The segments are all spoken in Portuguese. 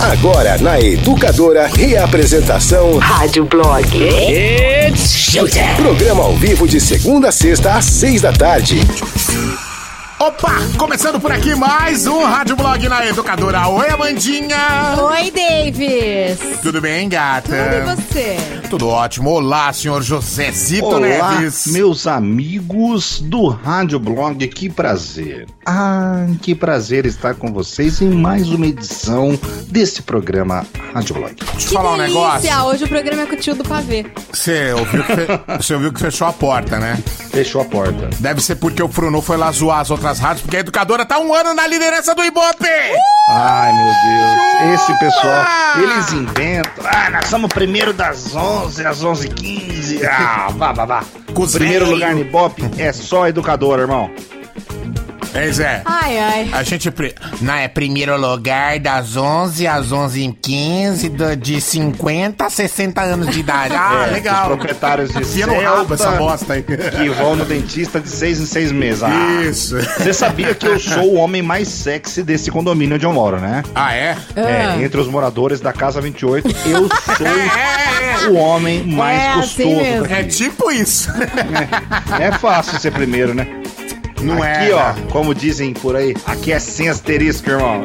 Agora na Educadora, reapresentação Rádio Blog. It's showtime. Programa ao vivo de segunda a sexta às seis da tarde. Opa, começando por aqui mais um Rádio Blog na Educadora. Oi, Amandinha. Oi, Davis. Tudo bem, gata? Tudo e você? Tudo ótimo. Olá, senhor José Zito Olá, Neves. meus amigos do Rádio Blog, que prazer. Ah, que prazer estar com vocês em mais uma edição desse programa Rádio Blog. Deixa eu Que falar um negócio. delícia! Hoje o programa é com o tio do pavê. Você ouviu, que fe- você ouviu que fechou a porta, né? Fechou a porta. Deve ser porque o Fruno foi lá zoar as outras rádios, porque a educadora tá um ano na liderança do Ibope. Ai, meu Deus. Esse pessoal, eles inventam. Ah, nós somos primeiro das 11 às 11h15. Ah, vá, vá, vá. Os Primeiro lugar no Ibope é só educador, irmão. É, Zé. Ai, ai. A gente. Não, é primeiro lugar das 11 às 11h15, do- de 50 a 60 anos de idade. Ah, É, legal. Os proprietários de Enfia no rabo essa Celta bosta aí. que vão no dentista de seis em seis meses. Ah, Isso. Você sabia que eu sou o homem mais sexy desse condomínio onde eu moro, né? Ah, é? Ah. É, entre os moradores da Casa 28, eu sou É, o homem mais É, assim gostoso mesmo. daqui. é tipo isso. É fácil ser primeiro, né? Não aqui, é? ó, como dizem por aí, aqui é sem asterisco, irmão.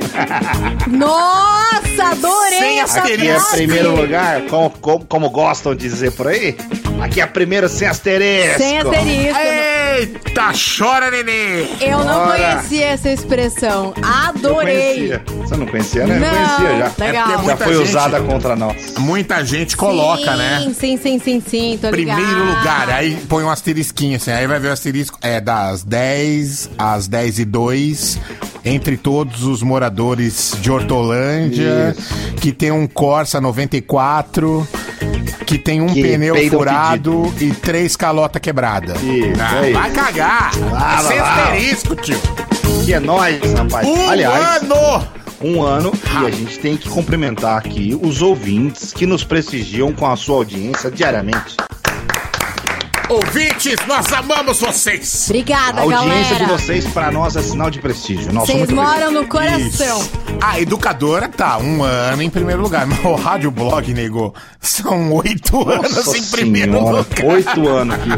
Nossa, adorei Sem essa Aqui é primeiro lugar, como, como, como gostam de dizer por aí. Aqui é primeiro sem asterisco. Sem asterisco. Eita, chora, nenê. Eu não Bora. conhecia essa expressão. Adorei. Você não conhecia, né? Eu Não, conhecia já. legal. É Já foi gente- usada contra nós. Muita gente coloca, sim, né? Sim, sim, sim, sim, tô. Primeiro lugar, aí põe um asterisquinho assim, aí vai ver o asterisco, é das 10 às 10 e 2, entre todos os moradores de Hortolândia, que tem um Corsa 94, que tem um Que pneu furado e três calotas quebradas. Isso, Ah, é vai isso. cagar! Lá. asterisco, tio! Que é nóis, rapaz. Um Aliás, ano! um ano e a gente tem que cumprimentar aqui os ouvintes que nos prestigiam com a sua audiência diariamente. Ouvintes, nós amamos vocês! Obrigada, A audiência galera. de vocês para nós é sinal de prestígio. Nós Vocês moram no coração. Isso. A educadora tá um ano em primeiro lugar, mas o Rádio Blog, nego, são oito anos Nossa em primeiro senhora, lugar. Oito anos aqui.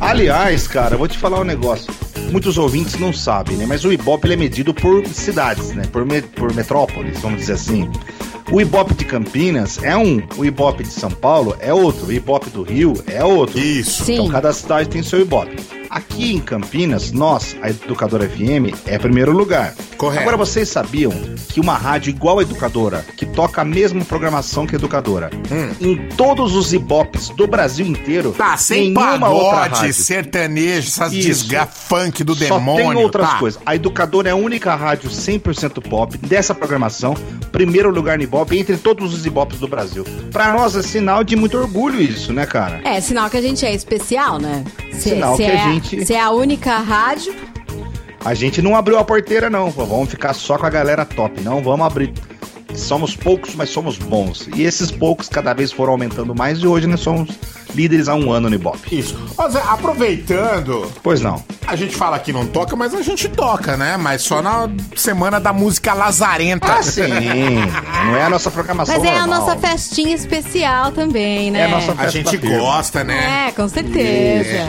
Aliás, cara, eu vou te falar um negócio. Muitos ouvintes não sabem, né? Mas o Ibope ele é medido por cidades, né? Por, me- por metrópoles, vamos dizer assim. O Ibope de Campinas é um, o Ibope de São Paulo é outro, o Ibope do Rio é outro. Isso. Sim. Então cada cidade tem seu Ibope. Aqui em Campinas, nós, a Educadora FM, é primeiro lugar. Correto. Agora vocês sabiam que uma rádio igual a Educadora, que toca a mesma programação que a Educadora, em todos os Ibopes do Brasil inteiro, Hum. Tá, sem nenhuma outra pagode, rádio. sertanejo, essas Isso. desga funk do Só demônio. tem outras tá? coisas. A Educadora é a única rádio 100% pop dessa programação, primeiro lugar no Ibope, entre todos os Ibopes do Brasil. Pra nós é sinal de muito orgulho isso, né, cara? É, sinal que a gente é especial, né? Se, Sinal se que a é, gente- Se é a única rádio. A gente não abriu a porteira, não. Pô, Vamos ficar só com a galera top. Não, vamos abrir. Somos poucos, mas somos bons. E esses poucos cada vez foram aumentando mais e hoje nós somos líderes há um ano no Ibope. Isso. Ó, Zé, aproveitando, Pois não. a gente fala que não toca, mas a gente toca, né? Mas só na semana da música lazarenta. Ah, sim. não é a nossa programação Mas é a normal. nossa festinha especial também, né? É a nossa A festa gente firme. gosta, né? É, com certeza.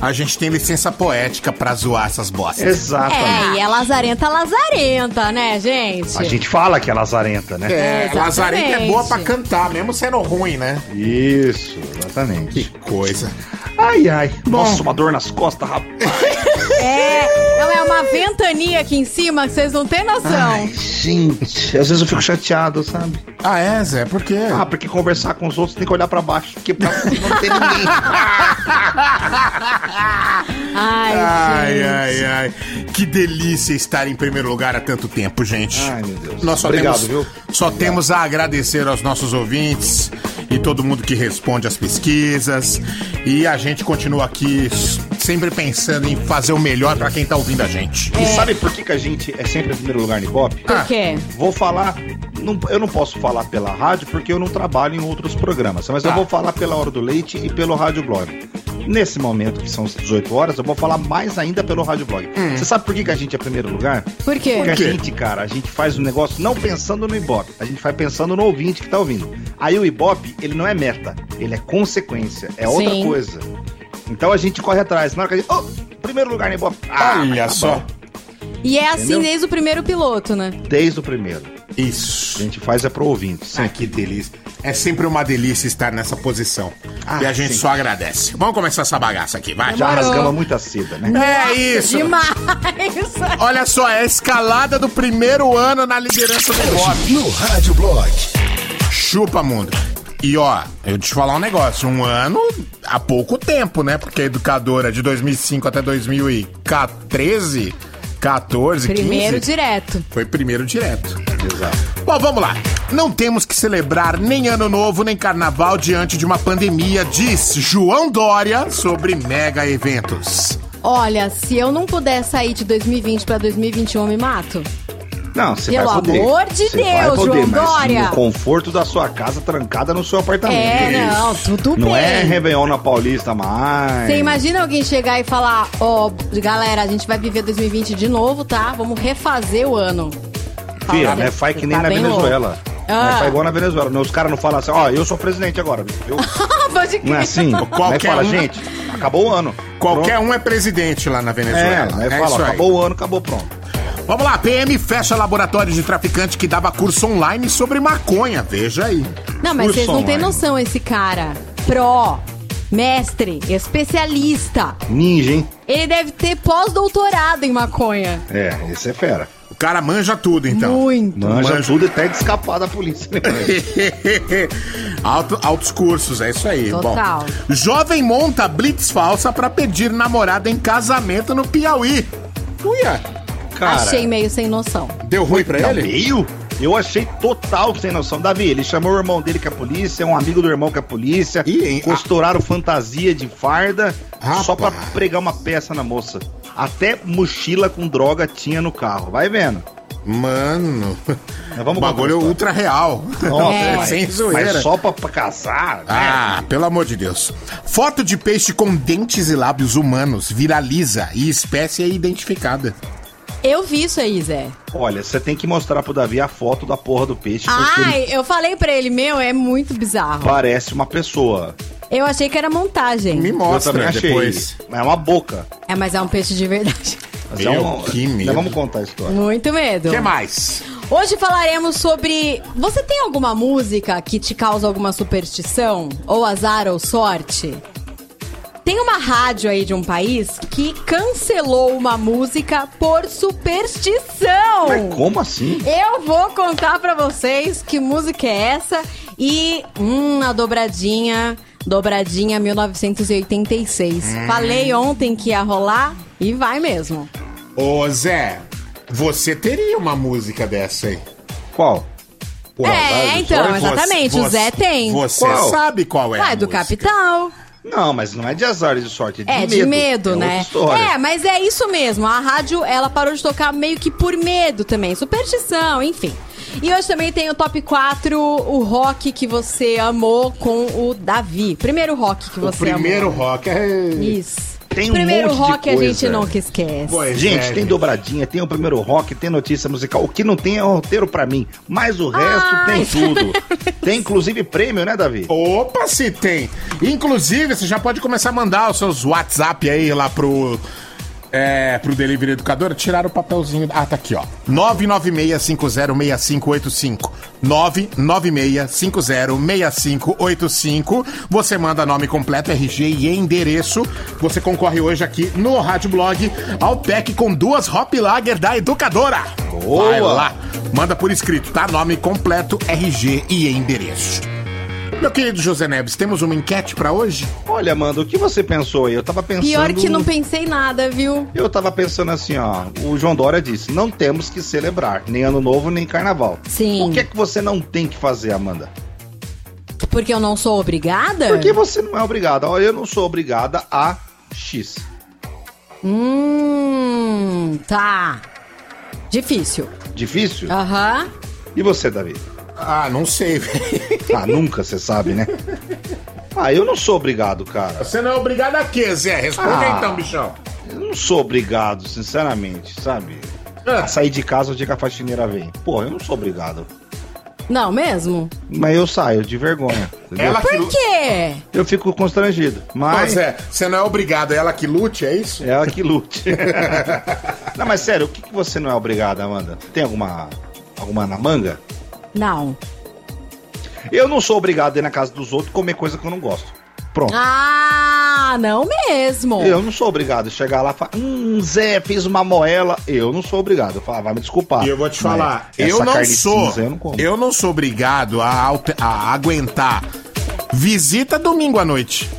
A gente tem licença poética pra zoar essas bostas. Exatamente. É, e é lazarenta, lazarenta, né, gente? A gente fala que é lazarenta, né? É, Exatamente. lazarenta é boa pra cantar, mesmo sendo ruim, né? Isso, Que exatamente. coisa. Ai, ai. Nossa, uma dor nas costas, rapaz. É, não é uma ventania aqui em cima que vocês não têm noção. Ai, gente. Às vezes eu fico chateado, sabe? Ah, é, Zé? Por quê? Ah, porque conversar com os outros tem que olhar pra baixo, porque pra não tem ninguém. Ai, Ai, gente. ai, ai. Que delícia estar em primeiro lugar há tanto tempo, gente. Ai, meu Deus. Nós só Obrigado, temos, viu? Só temos a agradecer aos nossos ouvintes e todo mundo que responde às pesquisas. E a gente continua aqui sempre pensando em fazer o melhor pra quem tá ouvindo a gente. E sabe por que, que a gente é sempre em primeiro lugar no Ibope? Por quê? Vou falar. não- eu não posso falar pela rádio porque eu não trabalho em outros programas, mas eu Tá. vou falar pela Hora do Leite e pelo Rádio Blog. Nesse momento, que são as 18 horas, eu vou falar mais ainda pelo Rádio Blog. Hum. Você sabe por que, que a gente é primeiro lugar? Por quê? Porque a quê? gente, cara, a gente faz um negócio não pensando no Ibope, a gente vai pensando no ouvinte que tá ouvindo. Aí o Ibope, ele não é meta, ele é consequência, é outra Sim. coisa. Então a gente corre atrás. Na hora que a gente. Oh, primeiro lugar no Ibope. Ah, Olha tá só. bom. E é assim Entendeu? desde o primeiro piloto, né? Desde o primeiro. A Isso. gente faz é pro ouvinte. Ah, que delícia. É sempre uma delícia estar nessa posição. Ah, e a gente sim. só agradece. Vamos começar essa bagaça aqui, vai. Já Demorou. rasgamos muita seda, né? É isso. Demais! Olha só, é a escalada do primeiro ano na liderança do Ibope. No Rádio Blog. Chupa, mundo. E ó, eu te falar um negócio, um ano há pouco tempo, né? Porque a educadora de 2005 até 2013, 14, Primeiro 15, direto. foi primeiro direto. Exato. Bom, vamos lá. Não temos que celebrar nem Ano Novo nem Carnaval diante de uma pandemia, diz João Dória sobre mega eventos. Olha, se eu não puder sair de 2020 pra 2021, eu me mato. Não, você Pelo vai poder. amor de Você vai Deus, poder, João mas Dória. No conforto da sua casa, trancada no seu apartamento. É, não, tudo Não bem. é Réveillon na Paulista mais. Você imagina alguém chegar e falar, ó, galera, a gente vai viver 2020 de novo, tá? Vamos refazer o ano. Fala, né? Faz que nem tá na Venezuela. louco. Não Ah. faz igual na Venezuela. Não, Os caras não falam assim, ó, eu sou presidente agora. Eu, Pode crer. não é assim? Não é Qualquer fala, um- gente, acabou o ano. Qualquer um é presidente lá na É, Venezuela. aí É, fala, isso aí. acabou o ano, acabou pronto. Vamos lá, PM fecha laboratório de traficante que dava curso online sobre maconha. Veja aí. Não, mas Curso vocês não têm noção, esse cara. Pró, mestre, especialista. Ninja, hein? Ele deve ter pós-doutorado em maconha. É, esse é fera. O cara manja tudo, então. Muito. Manja, Manja. tudo até de escapar da polícia. né? Alto- altos cursos, é isso aí. Total. Bom, jovem monta blitz falsa pra pedir namorada em casamento no Piauí. Uia, Cara, Achei meio sem noção. deu ruim pra Não, ele? meio? Eu achei total sem noção. Davi, ele chamou o irmão dele que é polícia, um amigo do irmão que é polícia, Ih, hein? costuraram fantasia de farda Rapaz. só pra pregar uma peça na moça. Até mochila com droga tinha no carro. Vai vendo. Mano, vamos o bagulho contar a ultra real. Nossa, É. mas, sem mas zoeira. só pra, pra casar, né? Ah, pelo amor de Deus. Foto de peixe com dentes e lábios humanos viraliza e espécie é identificada. Eu vi isso aí, Zé. Olha, você tem que mostrar pro Davi a foto da porra do peixe, porque ele Ai, eu falei pra ele, meu, é muito bizarro. parece uma pessoa. Eu achei que era montagem. Me Eu mostra também achei. depois. É uma boca. É, mas é um peixe de verdade. Mas Meu, é um... que medo. Nós vamos contar a história. Muito medo. O que mais? Hoje falaremos sobre. Você tem alguma música que te causa alguma superstição? Ou azar ou sorte? Tem uma rádio aí de um país que cancelou uma música por superstição. Mas como assim? Eu vou contar pra vocês que música é essa e hum, a dobradinha, dobradinha 1986. Falei ontem que ia rolar e vai mesmo. Ô, Zé, você teria uma música dessa aí? Qual? Pô, É, então, exatamente, o Zé tem. Você Qual? sabe qual é Ué, a do música. Capital. Não, mas não é de azar e de sorte, é de É, medo. de medo, é né? É, mas é isso mesmo. A rádio, ela parou de tocar meio que por medo também. Superstição, enfim. E hoje também tem o top 4, o rock que você amou com o Davi. Primeiro rock que O você primeiro amou. rock é... Isso. Tem um Primeiro monte de rock a coisa. gente nunca esquece. Pois Gente, é, tem dobradinha, tem o primeiro rock, tem notícia musical. O que não tem é o roteiro pra mim. Mas o resto Ai, tem tudo. tem inclusive prêmio, né, Davi? Opa, se tem. Inclusive, você já pode começar a mandar os seus WhatsApp aí lá pro. É, pro Delivery Educadora, tirar o papelzinho. Ah, tá aqui, ó. 996506585. 996506585. Você manda nome completo, RG e endereço. Você concorre hoje aqui no Rádio Blog ao pack com duas Hop Lager da Educadora. Boa! Vai lá. Manda por escrito, tá? Nome completo, RG e endereço. Meu querido José Neves, temos uma enquete pra hoje? Olha, Amanda, o que você pensou aí? Eu tava pensando... Pior que não pensei nada, viu? Eu tava pensando assim, ó. O João Dória disse: não temos que celebrar nem Ano Novo nem Carnaval. Sim. O que é que você não tem que fazer, Amanda? Porque eu não sou obrigada? Porque você não é obrigada. Olha, eu não sou obrigada a X. Hum, tá. Difícil. Difícil? Aham. E você, Davi? Ah, não sei, velho. Ah, nunca você sabe, né? Ah, eu não sou obrigado, cara. Você não é obrigado a quê, Zé? Responde Ah. então, bichão. Eu não sou obrigado, sinceramente, sabe? Ah. A sair de casa o dia que a faxineira vem. Pô, eu não sou obrigado. Não, mesmo? Mas eu saio de vergonha. Ela que Por quê? Eu fico constrangido. Mas Mas é, você não é obrigado, é ela que lute, é isso? é ela que lute. não, mas sério, o que, que você não é obrigado, Amanda? Tem alguma. alguma na manga? Não. Eu não sou obrigado a ir na casa dos outros comer coisa que eu não gosto. Pronto. Ah, não mesmo. Eu não sou obrigado a chegar lá e falar, hum, Zé, fiz uma moela. Eu não sou obrigado. Eu falo, ah, vai me desculpar. E eu vou te falar, eu não sou, cinza eu não como. eu não sou obrigado a, a aguentar visita domingo à noite.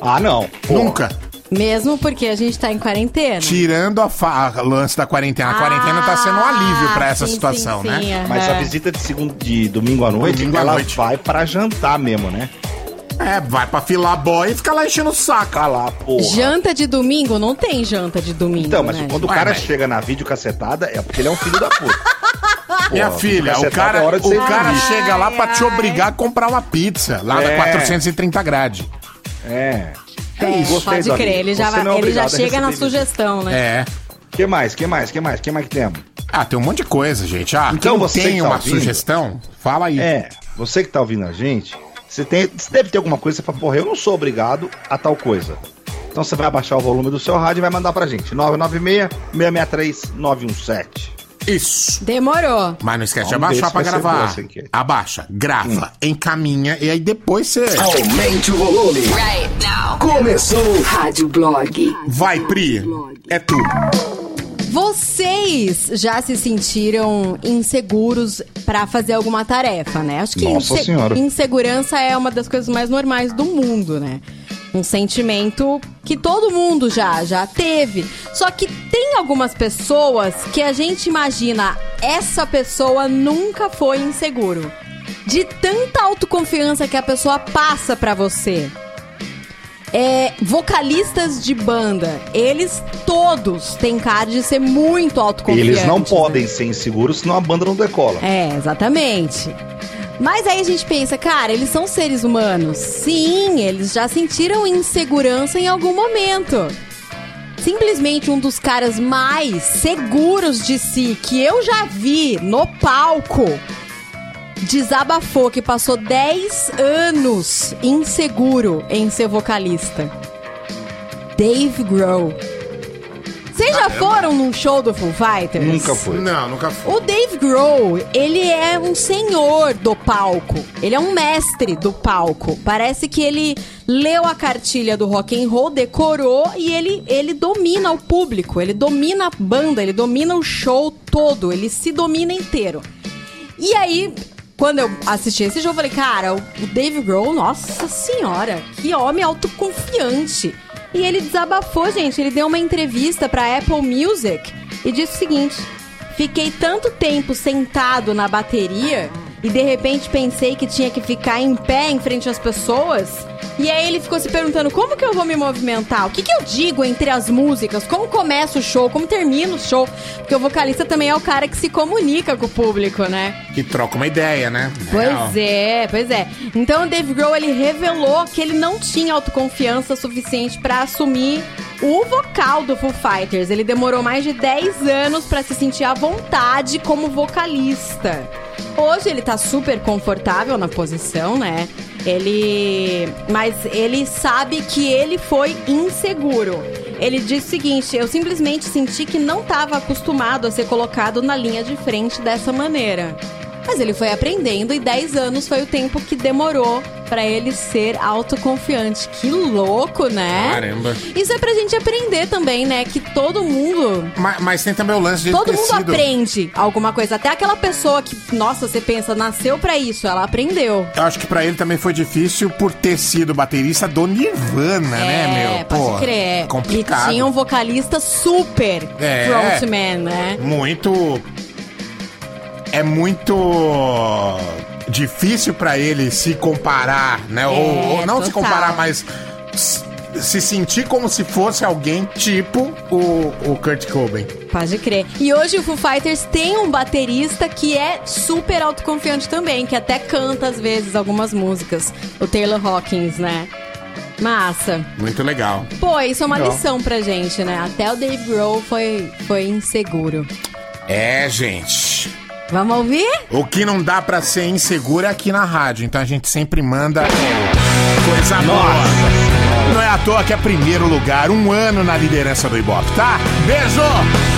Ah, não. Pô, Nunca. Mesmo porque a gente tá em quarentena. Tirando a, a lance da quarentena. A quarentena tá sendo um alívio pra essa Ah, sim, situação, sim, né? sim, Mas a visita de, segundo, de domingo à noite, Domingo à ela noite. vai pra jantar mesmo, né? É, vai pra filar boy e fica lá enchendo o saco. Lá, porra. Janta de domingo? Não tem janta de domingo, Então, mas né? quando o cara chega na videocacetada, é porque ele é um filho da puta. Minha filha, o videocacetada cara, é hora de o cara feliz. chega lá pra te Ai, obrigar a comprar uma pizza lá da É. 430 grades. É. É, Gostei pode crer, ele já, Você vai- é ele já chega na receber sugestão, né? É. Que mais? Que mais? Que mais? Que mais que temos? Ah, tem um monte de coisa, gente. Ah, Então quem você tem que tá uma ouvindo- sugestão, fala aí. É, você que tá ouvindo a gente, você, tem, você deve ter alguma coisa você fala, porra, eu não sou obrigado a tal coisa. Então você vai abaixar o volume do seu rádio e vai mandar pra gente. 996-663-917. Isso. Demorou. Mas não esquece de abaixar pra gravar. Abaixa, grava, encaminha e aí depois você. Aumente o volume. Right now. Começou. Rádio Blog. Vai, Pri. É tu. Vocês já se sentiram inseguros pra fazer alguma tarefa, né? Acho que Nossa Senhora. insegurança é uma das coisas mais normais do mundo, né? Um sentimento que todo mundo já já teve. Só que tem algumas pessoas que a gente imagina essa pessoa nunca foi inseguro. De tanta autoconfiança que a pessoa passa pra você. É, vocalistas de banda, eles todos têm cara de ser muito autoconfiantes. Eles não né? podem ser inseguros, senão a banda não decola. É, exatamente. Mas aí a gente pensa, cara, eles são seres humanos. Sim, eles já sentiram insegurança em algum momento. Simplesmente um dos caras mais seguros de si que eu já vi no palco desabafou que passou 10 anos inseguro em ser vocalista. Dave Grohl. Vocês já foram num show do Foo Fighters? Nunca foi. Não, nunca foi. O Dave Grohl, ele é um senhor do palco. Ele é um mestre do palco. Parece que ele leu a cartilha do rock and roll, decorou e ele, ele domina o público, ele domina a banda, ele domina o show todo, ele se domina inteiro. E aí, quando eu assisti esse jogo, eu falei, cara, o o Dave Grohl, nossa senhora, que homem autoconfiante. E ele desabafou, gente. Ele deu uma entrevista pra Apple Music e disse o seguinte: Fiquei tanto tempo sentado na bateria e de repente pensei que tinha que ficar em pé em frente às pessoas. E aí ele ficou se perguntando como que eu vou me movimentar? O que, que eu digo entre as músicas? Como começa o show? Como termina o show? Porque o vocalista também é o cara que se comunica com o público, né? Que troca uma ideia, né? Pois é, pois é. Então o Dave Grohl ele revelou que ele não tinha autoconfiança suficiente pra assumir o vocal do Foo Fighters. Ele demorou mais de 10 anos pra se sentir à vontade como vocalista. Hoje ele tá super confortável na posição, né? Ele. Mas ele sabe que ele foi inseguro. Ele disse o seguinte: eu simplesmente senti que não estava acostumado a ser colocado na linha de frente dessa maneira. Mas ele foi aprendendo e 10 anos foi o tempo que demorou pra ele ser autoconfiante. Que louco, né? Caramba. Isso é pra gente aprender também, né? Que todo mundo Mas, mas tem também o lance de Todo mundo sido- aprende alguma coisa. Até aquela pessoa que, nossa, você pensa, nasceu pra isso, ela aprendeu. Eu acho que pra ele também foi difícil por ter sido baterista do Nirvana, né, meu? pode Pô, crer. Complicado. E tinha um vocalista super É. frontman, né? Muito. É muito difícil pra ele se comparar, né? ou, ou não se total. comparar, mas se sentir como se fosse alguém tipo o, o Kurt Cobain. Pode crer. E hoje o Foo Fighters tem um baterista que é super autoconfiante também, que até canta às vezes algumas músicas. O Taylor Hawkins, né? Massa. Muito legal. Pô, isso é uma Legal. lição pra gente, né? Até o Dave Grohl foi, foi inseguro. É, gente. Vamos ouvir? O que não dá pra ser inseguro é aqui na rádio, então a gente sempre manda coisa boa. Não é à toa que é primeiro lugar, um ano na liderança do Ibope, tá? Beijo!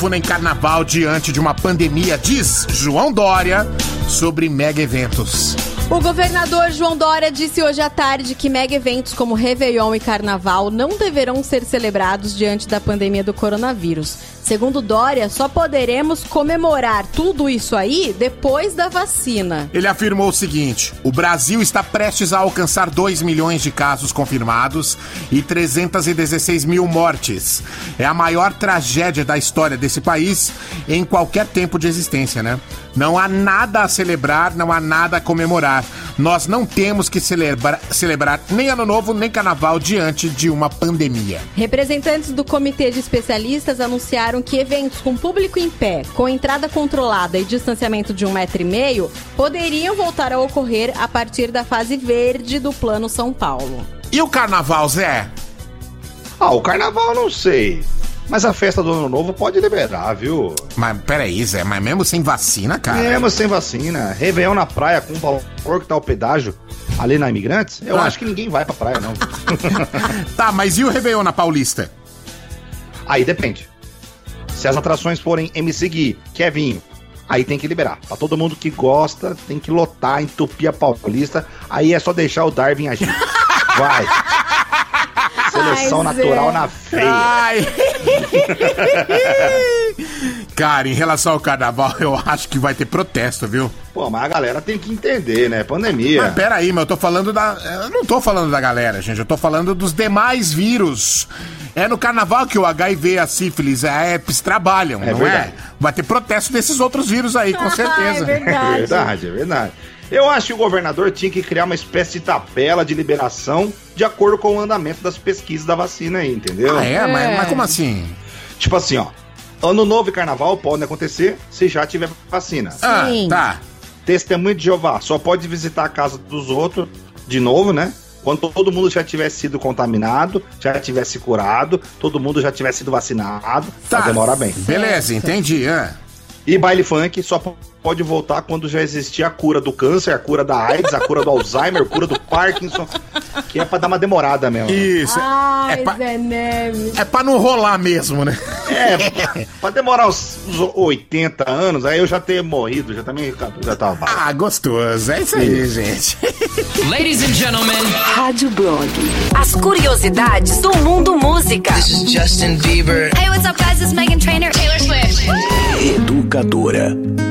Novo nem Carnaval diante de uma pandemia, diz João Dória sobre mega eventos. O governador João Dória disse hoje à tarde que mega eventos como Réveillon e Carnaval não deverão ser celebrados diante da pandemia do coronavírus. Segundo Dória, só poderemos comemorar tudo isso aí depois da vacina. Ele afirmou o seguinte: o Brasil está prestes a alcançar 2 milhões de casos confirmados e 316 mil mortes. É a maior tragédia da história desse país em qualquer tempo de existência, né? Não há nada a celebrar, não há nada a comemorar. Nós não temos que celebrar, celebrar nem Ano Novo, nem Carnaval diante de uma pandemia. Representantes do comitê de especialistas anunciaram que eventos com público em pé, com entrada controlada e distanciamento de um metro e meio, poderiam voltar a ocorrer a partir da fase verde do Plano São Paulo. E o Carnaval, Zé? Ah, o carnaval não sei. Mas a festa do ano novo pode liberar, viu? Mas peraí, Zé, mas mesmo sem vacina, cara? Mesmo sem vacina. Réveillon na praia com o valor que tá o pedágio ali na Imigrantes, eu Ah. acho que ninguém vai pra praia, não. Tá, mas e o Réveillon na Paulista? Aí depende. Se as atrações forem MC Gui, que é vinho, aí tem que liberar. Pra todo mundo que gosta, tem que lotar, entupir a Paulista. Aí é só deixar o Darwin agir. Vai. Seleção Ai, Zé. natural na feia. Ai! Cara, em relação ao carnaval, eu acho que vai ter protesto, viu? Pô, mas a galera tem que entender, né? Pandemia. Mas peraí, mas eu tô falando da. Eu não tô falando da galera, gente. Eu tô falando dos demais vírus. É no carnaval que o HIV a sífilis, a herpes trabalham, É não verdade. é? Vai ter protesto desses outros vírus aí, com certeza. é verdade. É verdade, é verdade. Eu acho que o governador tinha que criar uma espécie de tabela de liberação de acordo com o andamento das pesquisas da vacina aí, entendeu? Ah, é? Mas, É. mas como assim? Tipo assim, ó. Ano novo e carnaval podem acontecer se já tiver vacina. Ah, Sim. tá. Testemunho de Jeová só pode visitar a casa dos outros de novo, né? Quando todo mundo já tivesse sido contaminado, já tivesse curado, todo mundo já tivesse sido vacinado, Tá. pra demorar bem. Beleza, entendi. ah. E baile funk só pode voltar quando já existir a cura do câncer, a cura da AIDS, a cura do Alzheimer, a cura do Parkinson, que é pra dar uma demorada mesmo. Isso. Ai, é, pra, Zé Neves. é pra não rolar mesmo, né? É, pra demorar uns, uns 80 anos, aí eu já ter morrido, já também já tava. Ah, gostoso. É isso aí, gente. Ladies and gentlemen, Rádio Blog. As curiosidades do mundo música. this is Justin Bieber. Hey, what's up, guys? This is Megan Trainor. Taylor Swift. Educadora.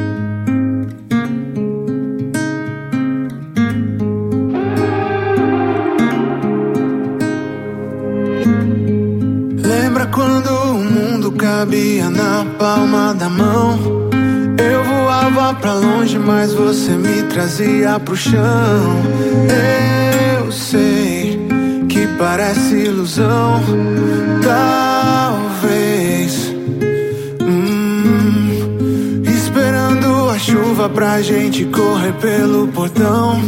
Quando o mundo cabia na palma da mão? Eu voava pra longe, mas você me trazia pro chão. Eu sei que parece ilusão, talvez. Hum, esperando a chuva pra gente correr pelo portão.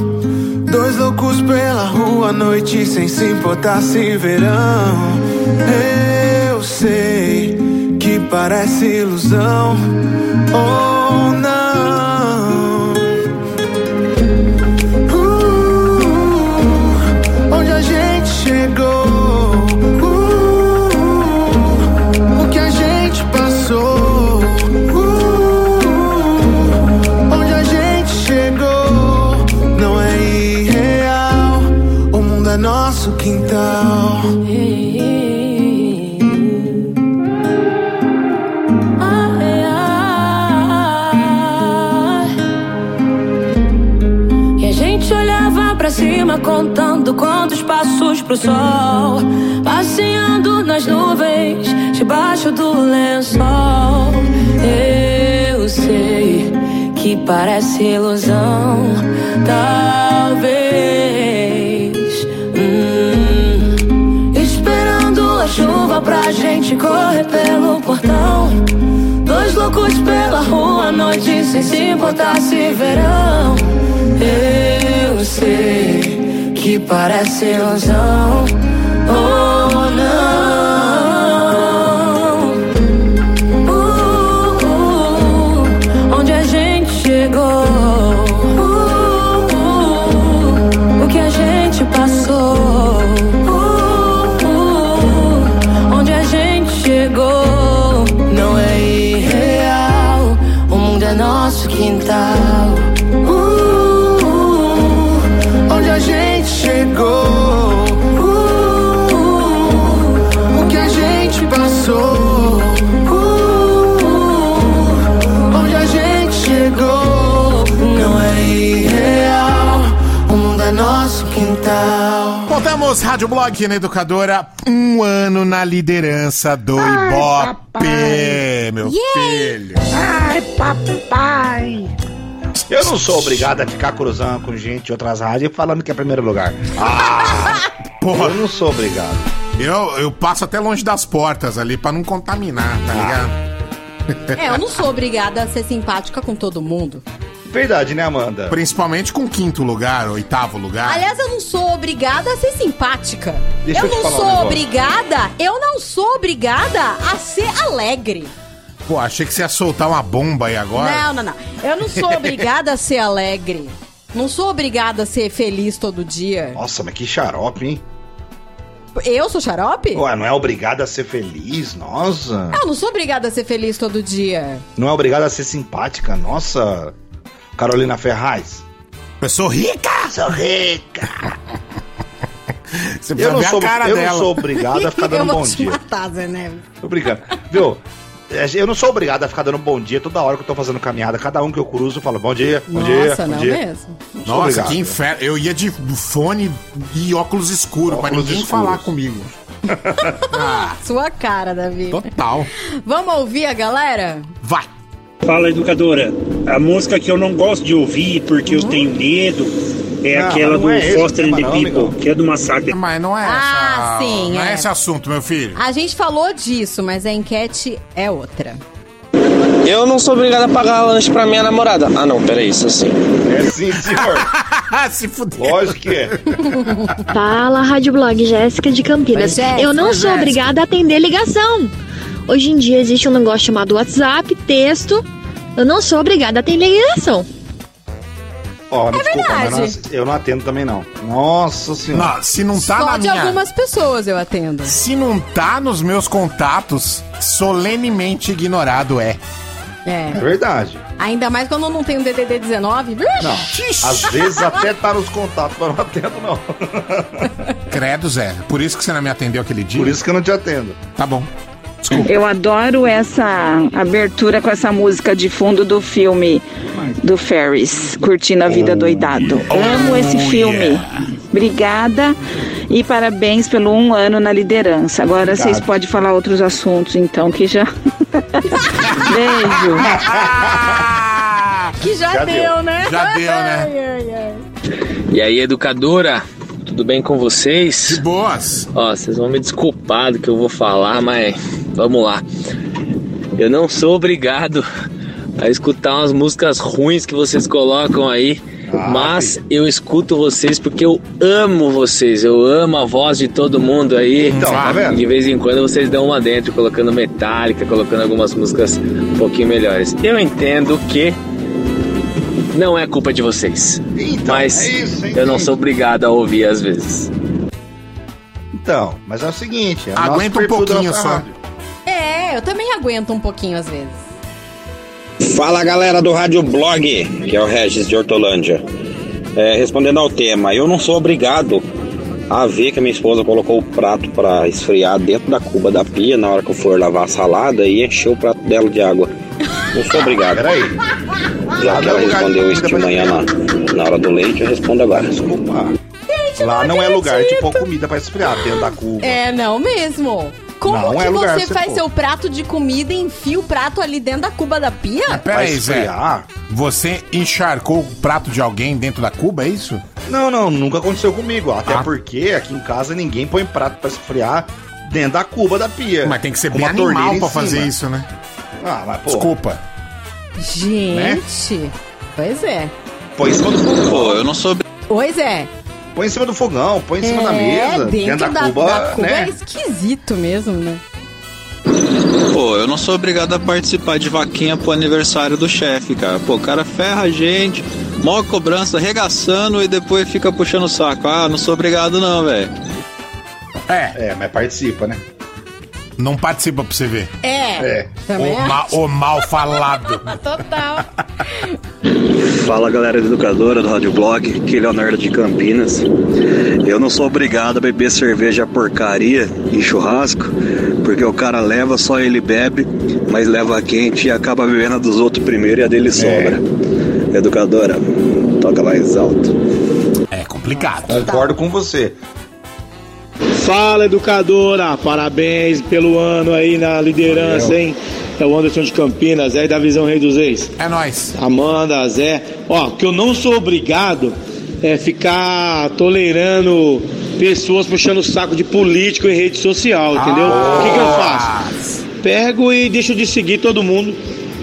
Dois loucos pela rua à noite sem se importar se verão. Eu sei que parece ilusão. Ou cima contando quantos passos pro sol, passeando nas nuvens debaixo do lençol. Eu sei que parece ilusão, talvez. Hum, esperando a chuva pra gente correr pelo portão. Dois loucos pela rua à noite sem se importar se verão. Eu sei que parece ilusão ou Voltamos, Rádio Blog na Educadora, um ano na liderança do Ibope, meu filho. Ai, papai! Eu não sou obrigado a ficar cruzando com gente de outras rádios falando que é primeiro lugar. Ah, Porra, eu não sou obrigado. eu, eu passo até longe das portas ali pra não contaminar, tá ligado? É, eu não sou obrigada a ser simpática com todo mundo. Verdade, né, Amanda? Principalmente com quinto lugar, oitavo lugar. Aliás, eu não sou obrigada a ser simpática. Deixa eu eu não um sou negócio. obrigada, eu não sou obrigada a ser alegre. Pô, achei que você ia soltar uma bomba aí agora. Não, não, não. Eu não sou obrigada a ser alegre. Não sou obrigada a ser feliz todo dia. Nossa, mas que xarope, hein? Eu sou xarope? Ué, não é obrigado a ser feliz? Nossa. Eu não sou obrigada a ser feliz todo dia. Não é obrigado a ser simpática? Nossa. Carolina Ferraz. Eu sou rica! Sou rica. Você Eu não ver sou, a cara eu dela. não sou obrigado a ficar eu dando vou bom te dia. matar, Zé Neves. Tô brincando. Viu? Eu não sou obrigado a ficar dando bom dia toda hora que eu tô fazendo caminhada. Cada um que eu cruzo, eu falo bom dia, bom dia, Nossa, bom não dia. mesmo. Não Nossa, obrigado. que inferno. Eu ia de fone e óculos escuros pra Óculos ninguém escuros. falar comigo. ah, Sua cara, Davi. total. Vamos ouvir a galera? Vai. Fala, educadora. A música que eu não gosto de ouvir porque eu tenho medo é Não, aquela mas não do é esse Foster and tema the não, People, amigão. que é do massacre. Mas não é Ah, essa. sim, Não é. é. esse assunto, meu filho. A gente falou disso, mas a enquete é outra. Eu não sou obrigado a pagar lanche pra minha namorada. Ah, não, peraí, isso assim. É sim, senhor. Se fuder. Lógico que é. Fala, Rádio Blog Jéssica de Campinas. Oi, Jéssica. Eu não sou Jéssica. obrigada a atender ligação. Hoje em dia existe um negócio chamado WhatsApp, texto. Eu não sou obrigada a atender ligação. Ó, me desculpa, mas verdade. não- eu não atendo também não. Nossa senhora. Não, se não tá Só na de minha. algumas pessoas eu atendo. Se não tá nos meus contatos, solenemente ignorado é. É. É verdade. Ainda mais quando eu não tenho DDD 19. Não. Às vezes até tá nos contatos, mas eu não atendo não. Credo, Zé. Por isso que você não me atendeu aquele dia? Por isso que eu não te atendo. Tá bom. Desculpa. Eu adoro essa abertura com essa música de fundo do filme do Ferris, Curtindo a Vida Doidado. Amo esse filme. Obrigada e parabéns pelo um ano na liderança. Agora vocês podem falar outros assuntos, então, que já. Beijo. Que já, Já deu, deu. né? Já deu, né? Ai, ai, ai. E aí, educadora? Tudo bem com vocês? De boas. Ó, vocês vão me desculpar do que eu vou falar, mas vamos lá. Eu não sou obrigado a escutar umas músicas ruins que vocês colocam aí, Ah, mas eu escuto vocês porque eu amo vocês, eu amo a voz de todo mundo aí. Então, tá vendo? E de vez em quando vocês dão uma dentro, colocando Metallica, colocando algumas músicas um pouquinho melhores. Eu entendo que não é culpa de vocês, Então, mas é isso, hein, eu não sou obrigado a ouvir às vezes. Então, mas é o seguinte. É Aguenta um pouquinho só. rádio. É, eu também aguento um pouquinho às vezes. Fala galera do Rádio Blog, que é o Regis de Hortolândia. É, respondendo ao tema, eu não sou obrigado a ver que a minha esposa colocou o prato para esfriar dentro da cuba da pia na hora que eu for lavar a salada e encher o prato dela de água. Não sou obrigado. Peraí. Já que ela respondeu isso de manhã na, na hora do leite, eu respondo agora. Desculpa. Lá não é lugar de pôr comida pra esfriar dentro da cuba. É, não mesmo. Como Não que é você faz pôr. seu prato de comida e enfia o prato ali dentro da cuba da pia? Pera Pra aí, Zé. Você encharcou o prato de alguém dentro da cuba, é isso? Não, não, nunca aconteceu comigo. Até Ah. porque aqui em casa ninguém põe prato pra esfriar dentro da cuba da pia. Mas tem que ser bem animal pra fazer isso, né? Ah, mas pô, Desculpa. Gente, pois é. põe em cima do fogão. Pô, eu não sou. Pois é. Põe em cima do fogão, põe em cima da é, mesa. dentro da, da cuba, da cuba né? é esquisito mesmo, né? Pô, eu não sou obrigado a participar de vaquinha pro aniversário do chefe, cara. Pô, o cara ferra a gente, mó cobrança, arregaçando e depois fica puxando o saco. Ah, não sou obrigado não, velho. É, É, mas participa, né? Não participa pra você ver. É. É. O, ma- o mal falado. Total. Fala galera educadora do Rádio Blog, que é Leonardo de Campinas. Eu não sou obrigado a beber cerveja porcaria e churrasco, porque o cara leva, só ele bebe, mas leva quente e acaba bebendo a dos outros primeiro e a dele sobra. Educadora, toca mais alto. É complicado. Concordo com você. Fala, educadora. Parabéns pelo ano aí na liderança, hein? É o Anderson de Campinas, é da Visão Rei dos Reis. É nóis. Amanda, Zé. Ó, que eu não sou obrigado é ficar tolerando pessoas puxando o saco de político em rede social, entendeu? O que, que eu faço? Pego e deixo de seguir todo mundo.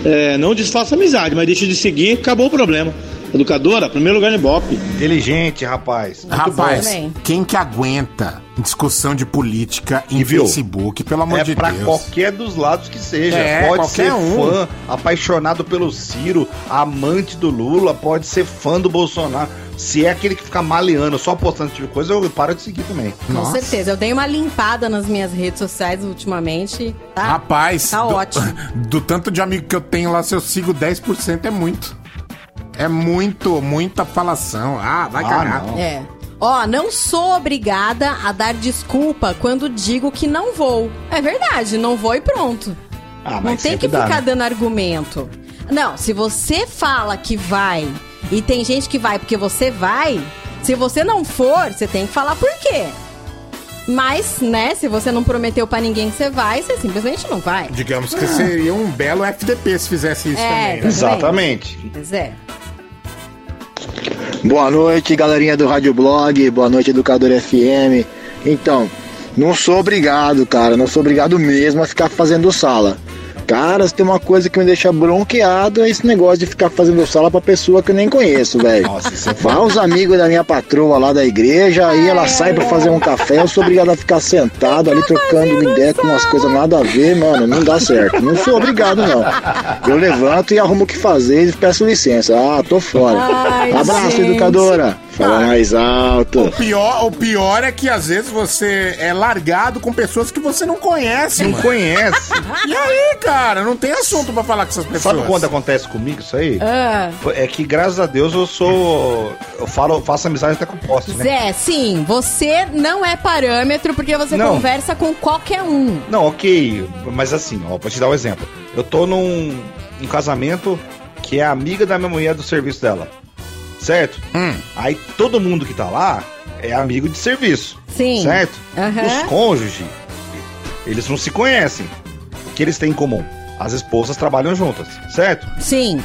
É, não desfaço amizade, mas deixo de seguir, acabou o problema. Educadora, primeiro lugar no Ibope. Inteligente, rapaz. Muito Rapaz, bom. quem que aguenta discussão de política em viu? Facebook, pelo amor é de pra Deus? qualquer dos lados que seja. É, pode ser um. fã, apaixonado pelo Ciro, amante do Lula, pode ser fã do Bolsonaro. Se é aquele que fica maleando, só postando esse tipo de coisa, eu paro de seguir também. Com certeza. Eu dei uma limpada nas minhas redes sociais ultimamente. Tá? Rapaz, Tá do, ótimo. do tanto de amigo que eu tenho lá, se eu sigo 10% é muito. É muito, muita falação. Ah, vai Ah, cagar. não. É. Ó, não sou obrigada a dar desculpa quando digo que não vou. É verdade, não vou e pronto. Ah, não mas tem sempre que dá, ficar né? dando argumento. Não, se você fala que vai e tem gente que vai porque você vai, se você não for, você tem que falar por quê. Mas, né, se você não prometeu pra ninguém que você vai, você simplesmente não vai. Digamos que seria um belo FDP se fizesse isso É, também. né? Exatamente. Pois é. Boa noite, galerinha do Rádio Blog. Boa noite, Educador FM. Então, não sou obrigado, cara. Não sou obrigado mesmo a ficar fazendo sala. Cara, se tem uma coisa que me deixa bronqueado é esse negócio de ficar fazendo sala pra pessoa que eu nem conheço, velho. Vai os amigos da minha patroa lá da igreja, aí ela sai pra fazer um café, eu sou obrigado a ficar sentado ali trocando ideia com umas coisas nada a ver, mano, não dá certo. Não sou obrigado, não. Eu levanto e arrumo o que fazer e peço licença. Ah, tô fora. Ai, Abraço, gente. educadora. Fala mais alto. O pior, o pior é que às vezes você é largado com pessoas que você não conhece. Não mano. conhece. E aí, cara, não tem assunto pra falar com essas pessoas. Sabe quando acontece comigo isso aí? Ah. É que graças a Deus eu sou. Eu falo, faço amizade até com poste, né? Zé, sim, você não é parâmetro porque você Não. conversa com qualquer um. Não, ok. Mas assim, ó, vou te dar um exemplo. Eu tô num, num casamento que é amiga da minha mulher do serviço dela. Certo? Hum. Aí todo mundo que tá lá é amigo de serviço. Sim. Certo? Aham. Os cônjuges, eles não se conhecem. O que eles têm em comum? As esposas trabalham juntas, certo? Sim.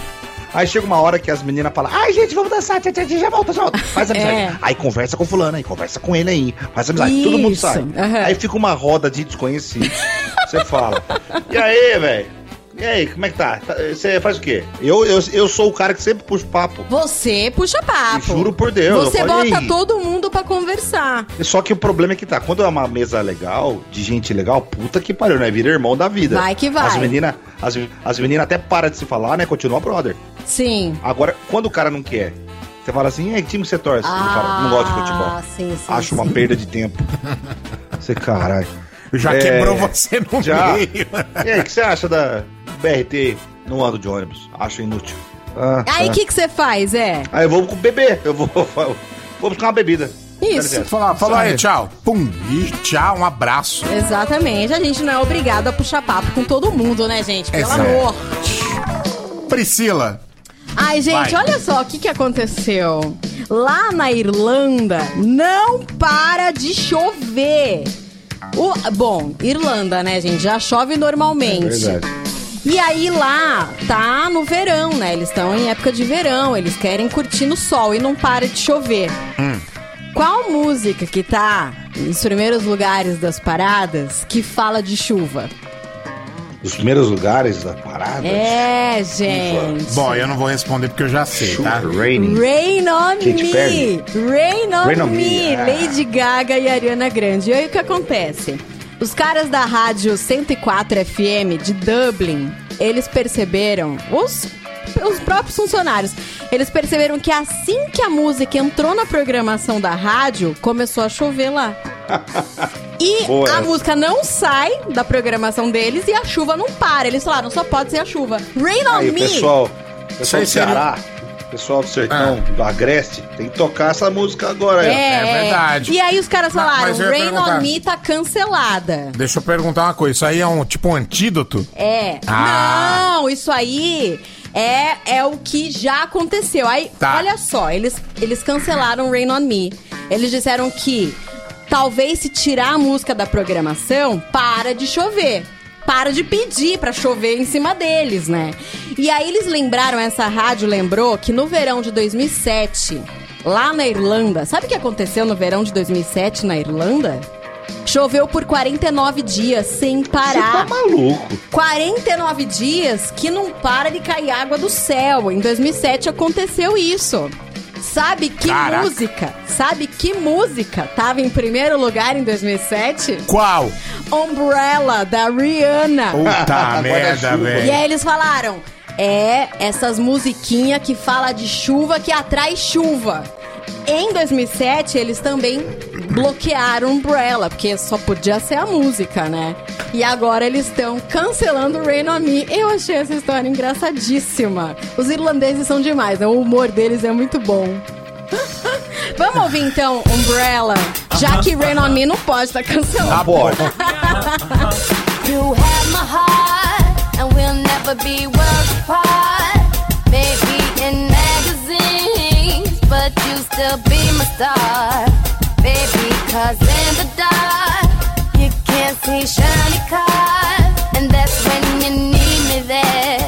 Aí chega uma hora que as meninas falam, ai gente, vamos dançar, tchau, tchau, tchau, já volta, já volta. Faz amizade. É. Aí conversa com fulano, aí conversa com ele aí, faz amizade, todo mundo Isso, sai. aham. Aí fica uma roda de desconhecidos. Você fala, e aí, velho? E aí, como é que tá? Tá- Você faz o quê? Eu, eu, eu sou o cara que sempre puxa papo. Você puxa papo. Juro por Deus. Você eu "E bota aí?" todo mundo pra conversar. Só que o problema é que tá, quando é uma mesa legal, de gente legal, puta que pariu, né? Vira irmão da vida. Vai que vai. As meninas as, as meninas até param de se falar, né? Continua brother. Sim. Agora, quando o cara não quer, você fala assim, e aí, que time você torce? Ele fala, não gosto de futebol. Ah, sim, sim. Acho uma sim. perda de tempo. Você, caralho. Já É, quebrou você no já. meio. E aí, o que você acha da BRT no ano de ônibus? Acho inútil. Ah, Aí o tá. que que você faz, é? Aí eu vou com o bebê. Eu vou, vou buscar uma bebida. Isso. Falou, falou aí, tchau. Pum. E tchau, um abraço. Exatamente. A gente não é obrigado a puxar papo com todo mundo, né, gente? Pelo Exato. amor. Priscila. Ai, gente, Vai. olha só o que, que aconteceu. Lá na Irlanda não para de chover. O- bom, Irlanda, né, gente? Já chove normalmente. É. E aí lá tá no verão, né? Eles estão em época de verão, eles querem curtir no sol e não para de chover. Hum. Qual música que tá nos primeiros lugares das paradas que fala de chuva? Os primeiros lugares da parada. É, gente. Bom, eu não vou responder porque eu já sei, tá? Raining. Rain on Katy Me. Perry. Rain on, Rain on Me. Me, ah. Lady Gaga e Ariana Grande. E aí o que acontece? Os caras da rádio 104 FM de Dublin, eles perceberam, os, os próprios funcionários, eles perceberam que assim que a música entrou na programação da rádio, começou a chover lá. E Boa a essa. música não sai da programação deles e a chuva não para. Eles falaram, só pode ser a chuva. Rain on Aí, o Me. pessoal, pessoal do Ceará, pessoal do Sertão, do Agreste, tem que tocar essa música agora. ó. É verdade. E aí os caras falaram, Rain on Me tá cancelada. Deixa eu perguntar uma coisa. Isso aí é um tipo um antídoto? É. Ah. Não, isso aí é, é o que já aconteceu. Aí, Tá. olha só, eles, eles cancelaram Rain on Me. Eles disseram que talvez se tirar a música da programação, para de chover. para de pedir pra chover em cima deles, né? E aí eles lembraram, essa rádio lembrou que no verão de 2007, lá na Irlanda, sabe o que aconteceu no verão de 2007 na Irlanda? Choveu por 49 dias sem parar. Você tá maluco. 49 dias que não para de cair água do céu. Em 2007 aconteceu isso. Sabe que Caraca. música? Sabe que música tava em primeiro lugar em 2007? Qual? Umbrella, da Rihanna. Puta merda, E velho. aí eles falaram: é essas musiquinhas que fala de chuva que atrai chuva. Em 2007, eles também bloquearam Umbrella, porque só podia ser a música, né? E agora eles estão cancelando Rain on Me. Eu achei essa história engraçadíssima. Os irlandeses são demais, né? o humor deles é muito bom. Vamos ouvir então Umbrella, já que Rain on Me não pode estar cancelado. Tá bom. You have my heart, and we'll never be worlds apart. Maybe in magazines, but still be my star. Baby, cause in the dark, you can't see shiny cars. And that's when you need me there.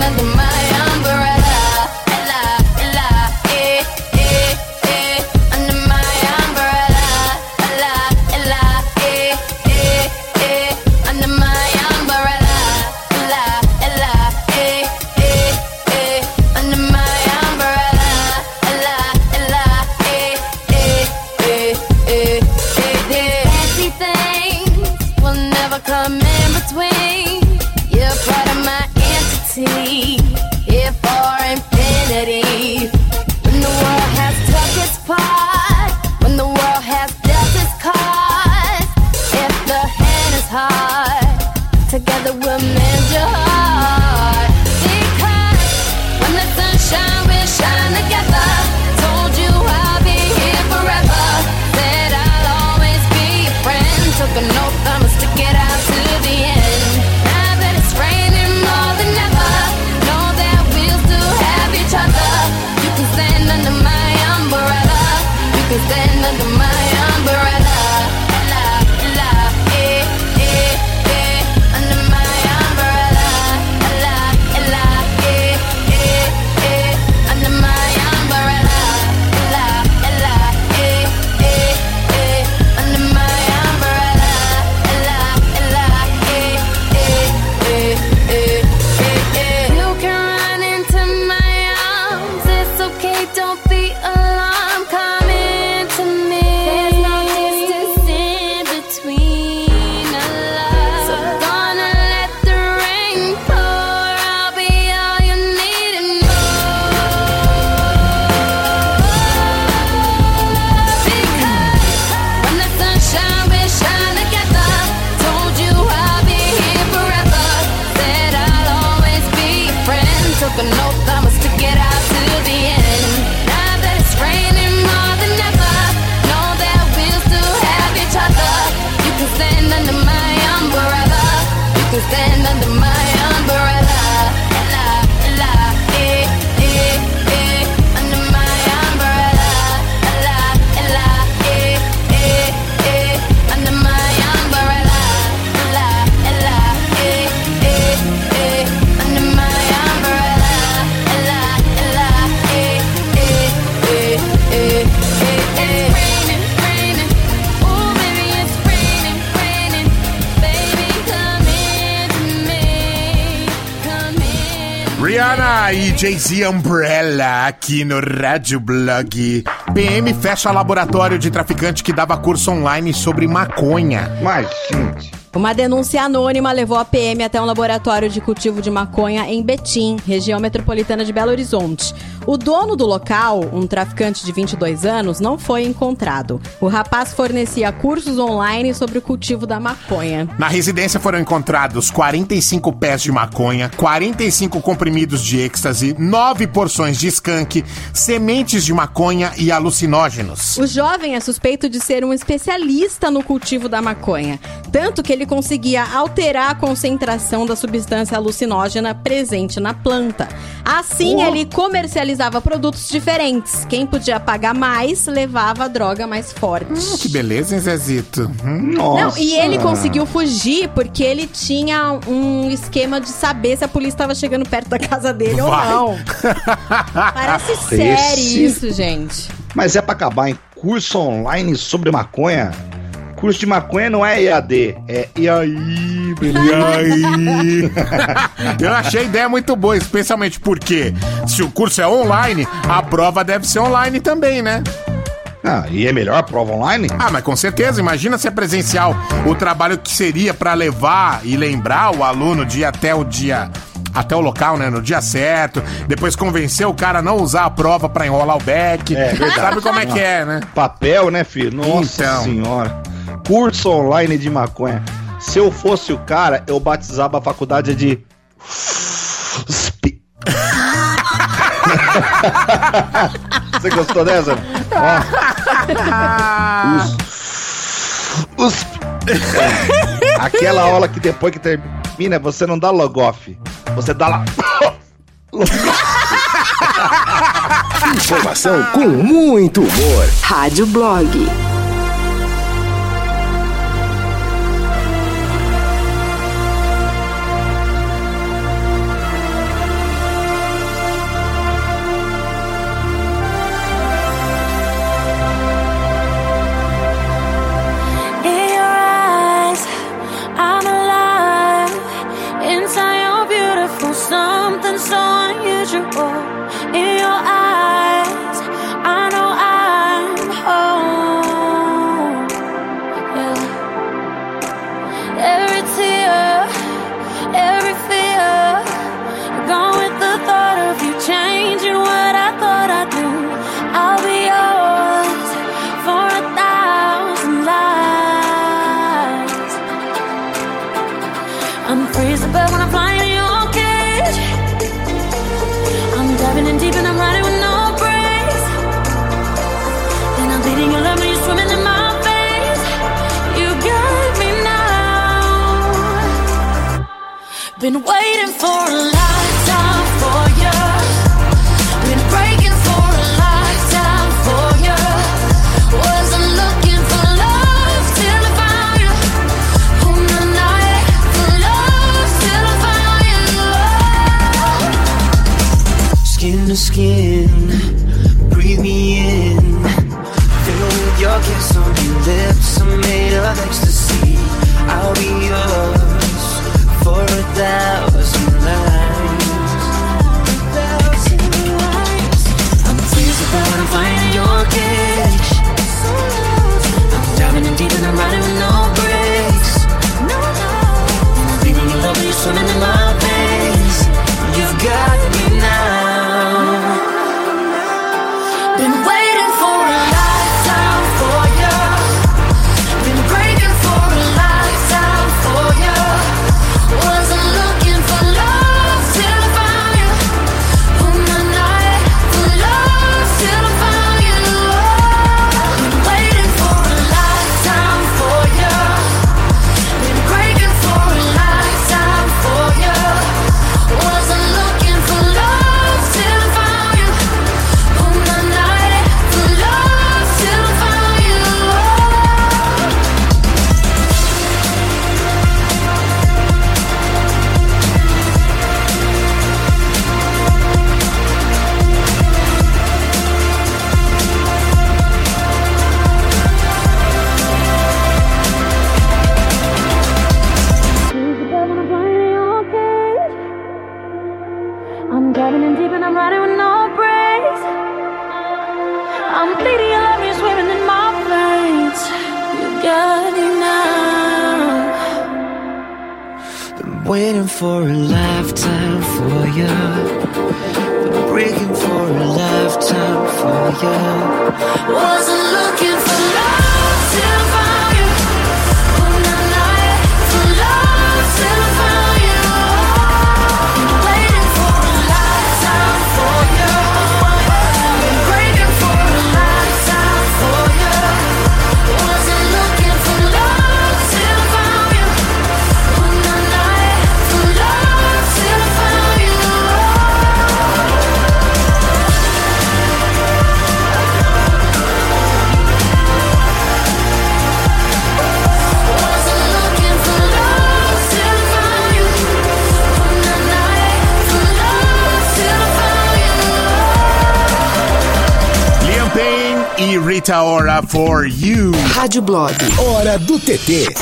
Can stand Umbrella aqui no Rádio Blog. PM fecha laboratório de traficante que dava curso online sobre maconha. Mas, gente. Uma denúncia anônima levou a PM até um laboratório de cultivo de maconha em Betim, região metropolitana de Belo Horizonte. O dono do local, um traficante de 22 anos, não foi encontrado. O rapaz fornecia cursos online sobre o cultivo da maconha. Na residência foram encontrados 45 pés de maconha, 45 comprimidos de êxtase, 9 porções de skunk, sementes de maconha e alucinógenos. O jovem é suspeito de ser um especialista no cultivo da maconha, tanto que ele conseguia alterar a concentração da substância alucinógena presente na planta. Assim, Uau. ele comercializava produtos diferentes. Quem podia pagar mais levava a droga mais forte. Que beleza, hein, Zezito? Hum, Não, e ele conseguiu fugir porque ele tinha um esquema de saber se a polícia estava chegando perto da casa dele ou Vai. não. Parece Esse- sério isso, gente. Mas é pra acabar em curso online sobre maconha? Curso de maconha não é EAD, é e aí, E aí? Eu achei a ideia muito boa, especialmente porque se o curso é online, a prova deve ser online também, né? Ah, e é melhor a prova online? Ah, mas com certeza, imagina se é presencial. O trabalho que seria pra levar e lembrar o aluno de ir até o dia até o local, né, no dia certo, depois convencer o cara a não usar a prova pra enrolar o beck. É verdade. Sabe como é que é, né? Papel, né, filho? Nossa Então. senhora. Curso online de maconha. Se eu fosse o cara, eu batizava a faculdade de. Você gostou dessa? Ó. Us- Us- É. Aquela aula que depois que termina, você não dá logoff. Você dá lá. Informação com muito humor. Rádio Blog. Been waiting for a For You. Rádio Blog. Hora do TT.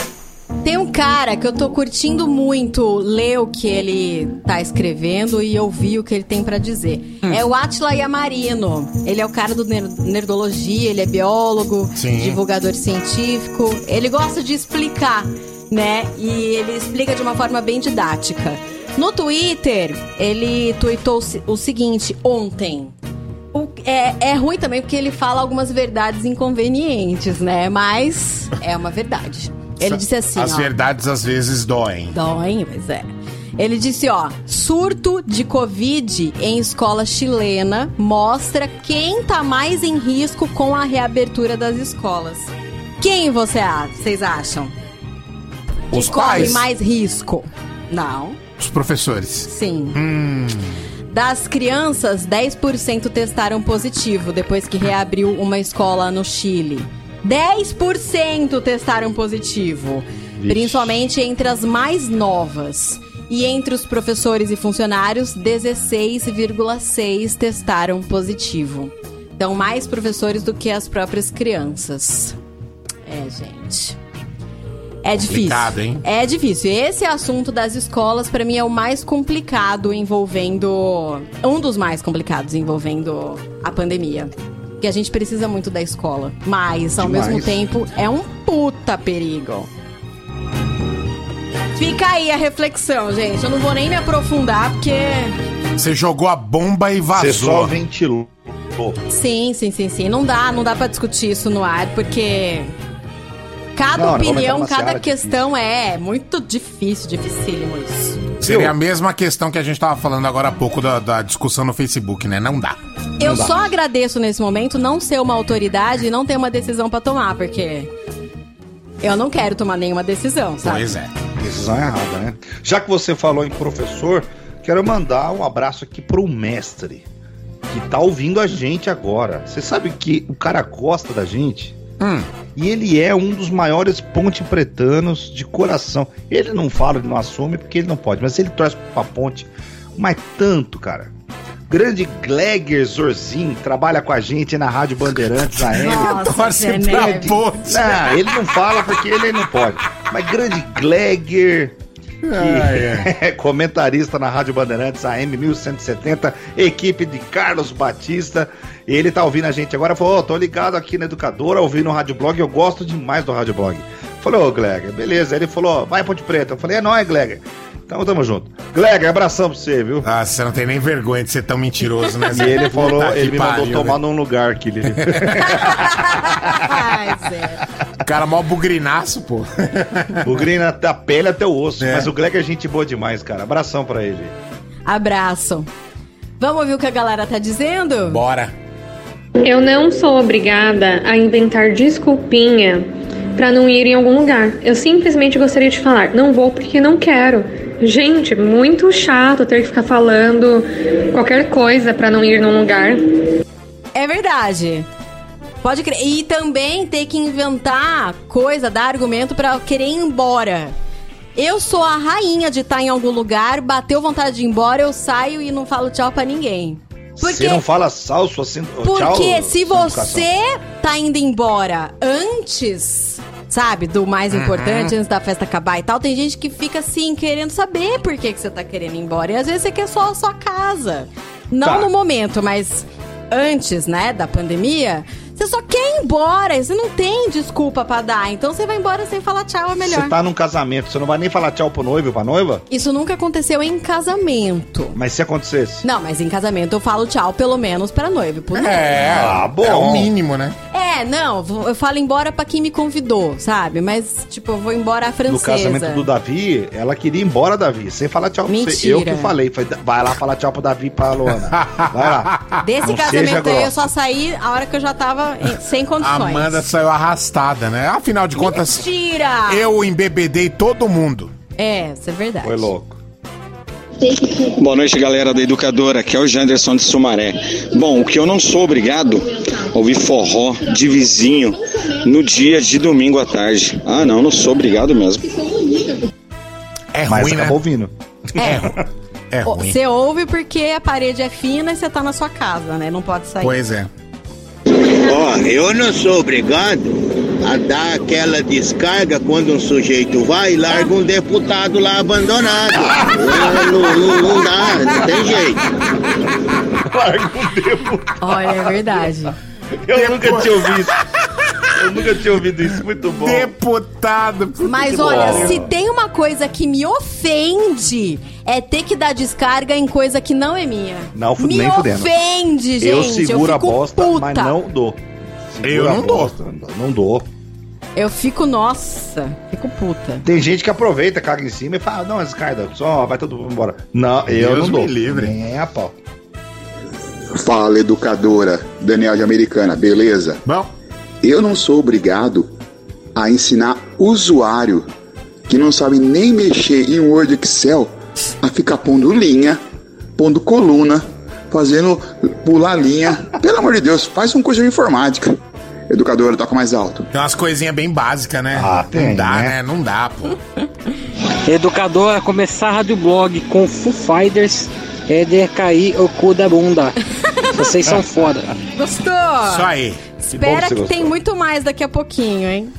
Tem um cara que eu tô curtindo muito ler o que ele tá escrevendo e ouvir o que ele tem pra dizer. Hum. É o Atila Yamarino. Ele é o cara do ner- Nerdologia, ele é biólogo, Sim. divulgador científico. Ele gosta de explicar, né? E ele explica de uma forma bem didática. No Twitter, ele tweetou o seguinte ontem. É, é ruim também porque ele fala algumas verdades inconvenientes, né? Mas é uma verdade. Ele disse assim, As ó. verdades às vezes doem. Doem, pois é. Ele disse, ó, surto de Covid em escola chilena mostra quem tá mais em risco com a reabertura das escolas. Quem você vocês acham? Os que corre pais? mais risco? Não. Os professores. Sim. Hum. Das crianças, 10% testaram positivo depois que reabriu uma escola no Chile. 10% testaram positivo, Vixe. principalmente entre as mais novas. E entre os professores e funcionários, 16,6 testaram positivo. Então, mais professores do que as próprias crianças. É, gente. É difícil. Complicado, hein? É difícil. Esse assunto das escolas, pra mim, é o mais complicado envolvendo. Um dos mais complicados envolvendo a pandemia. Porque a gente precisa muito da escola. Mas, ao Demais. mesmo tempo, é um puta perigo. Fica aí a reflexão, gente. Eu não vou nem me aprofundar, porque. Você jogou a bomba e vazou. Você só ventilou. Sim, sim, sim, sim. Não dá, não dá pra discutir isso no ar, porque. Cada Não, opinião, cada seara, questão é muito difícil, dificílimo isso. Seria a mesma questão que a gente tava falando agora há pouco da, da discussão no Facebook, né? Não dá. Eu Não dá. só agradeço nesse momento não ser uma autoridade e não ter uma decisão pra tomar, porque eu não quero tomar nenhuma decisão, sabe? Pois é. Decisão errada, né? Já que você falou em professor, quero mandar um abraço aqui pro mestre, que tá ouvindo a gente agora. Você sabe que o cara gosta da gente? Hum. E ele é um dos maiores ponte pretanos de coração. Ele não fala, ele não assume porque ele não pode, mas ele torce pra ponte. Mas tanto, cara. Grande Gleger Zorzin trabalha com a gente na Rádio Bandeirantes AM. Nossa, Torce pra ponte. Não, ele não fala porque ele não pode. Mas grande Gleger, que é comentarista na Rádio Bandeirantes AM 1170, equipe de Carlos Batista. Ele tá ouvindo a gente agora, falou: Ô, tô ligado aqui na Educadora, ouvindo o Rádio Blog, eu gosto demais do Rádio Blog. Ô Gleger, beleza. Ele falou: vai Ponte Preta. Eu falei: é nóis, Gleger. Então tamo junto. Gleger, abração pra você, viu? Ah, você não tem nem vergonha de ser tão mentiroso, né? E ele falou, que ele me mandou pariu, tomar né? num lugar que ele. O cara mó bugrinaço, pô. o grina da pele até o osso. É. Mas o Gleger é gente boa demais, cara. Abração pra ele. Abraço. Vamos ouvir o que a galera tá dizendo? Bora. Eu não sou obrigada a inventar desculpinha pra não ir em algum lugar. Eu simplesmente gostaria de falar, não vou porque não quero. Gente, muito chato ter que ficar falando qualquer coisa pra não ir num lugar. É verdade. Pode crer. E também ter que inventar coisa, dar argumento pra querer ir embora. Eu sou a rainha de estar em algum lugar, bateu vontade de ir embora, eu saio e não falo tchau pra ninguém. Você não fala salso assim. Porque tchau, se você tá indo embora antes, sabe, do mais Uhum. importante, antes da festa acabar e tal, tem gente que fica assim, querendo saber por que, que você tá querendo ir embora. E às vezes você quer só a sua casa. Não Tá. no momento, mas antes, né, da pandemia, Você só quer ir embora, você não tem desculpa pra dar. Então você vai embora sem falar tchau, é melhor. Você tá num casamento, você não vai nem falar tchau pro noivo e pra noiva? Isso nunca aconteceu em casamento. Mas se acontecesse. Não, mas em casamento eu falo tchau, pelo menos pra noiva. Pro noivo. É, Ah, bom. é o mínimo, né? É, não, vou- eu falo embora pra quem me convidou, sabe? Mas, tipo, eu vou embora a No francesa. casamento do Davi, ela queria ir embora, Davi, sem falar tchau pra você. Mentira. Eu que falei, foi, vai lá falar tchau pro Davi e pra Luana. Vai lá. Desse Não casamento aí eu só saí a hora que eu já tava em- sem A condições. Amanda saiu arrastada, né? Afinal de contas, Mentira! eu embebedei todo mundo. É, isso é verdade. Foi louco. Boa noite, galera da Educadora. Aqui é o Janderson de Sumaré. Bom, o que eu não sou obrigado a ouvir forró de vizinho no dia de domingo à tarde. Ah, não, não sou obrigado mesmo. É Mas ruim, né? acabou ouvindo. É, é Ó, ruim. Você ouve porque a parede é fina e você tá na sua casa, né? Não pode sair. Pois é. Ó, eu não sou obrigado a dar aquela descarga quando um sujeito vai e larga um deputado lá abandonado. não, não- não- não dá, não tem jeito. Larga um deputado. Olha, é verdade. Eu nunca tinha ouvido isso. Eu nunca tinha ouvido isso. Muito bom. Deputado. Mas olha, bom. se tem uma coisa que me ofende, é ter que dar descarga em coisa que não é minha. Não, me nem fudendo. ofende, gente. eu seguro a fico bosta, puta. mas não dou. Eu não dou. Não dou. Eu fico, nossa, fico puta. Tem gente que aproveita, caga em cima e fala, não, descarga, só vai todo mundo embora. Não, eu Deus não dou. me livre. Nem a pau. Fala, educadora. Daniel de Americana, beleza? Bom. Eu não sou obrigado a ensinar usuário que não sabe nem mexer em Word Excel a ficar pondo linha, pondo coluna, fazendo pular linha. Pelo amor de Deus, faz um curso de informática. Educadora, toca mais alto. Tem umas coisinhas bem básicas, né? Ah, tem, não dá, né? né? Não dá, pô. Educadora, começar a rádio blog com Foo Fighters é de cair o cu da bunda. Vocês são foda. Gostou? Isso aí. Espera que, tem muito mais daqui a pouquinho, hein?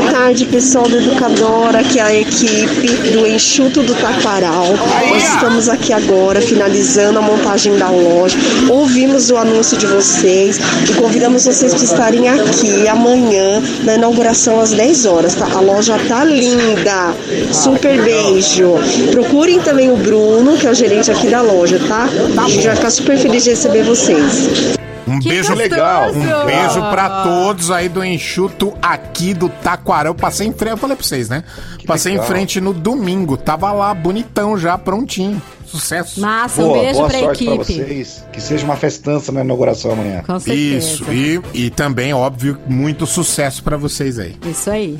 Boa tarde, pessoal do Educadora, que é a equipe do Enxuto do Taquaral. Nós estamos aqui agora finalizando a montagem da loja. Ouvimos o anúncio de vocês e convidamos vocês para estarem aqui amanhã na inauguração às 10 horas. Tá? A loja tá linda. Super beijo. Procurem também o Bruno, que é o gerente aqui da loja, tá? A gente vai ficar super feliz de receber vocês. Um Que beijo gostoso! legal. Um beijo pra todos aí do Enxuto aqui do Taquarão. Passei em frente, eu falei pra vocês, né? Passei legal. em frente no domingo. Tava lá bonitão já, prontinho. Sucesso. Massa, Boa, um beijo boa pra sorte pra equipe. vocês. Que seja uma festança na inauguração amanhã. Com certeza. Isso. E, e também, óbvio, muito sucesso pra vocês aí. Isso aí.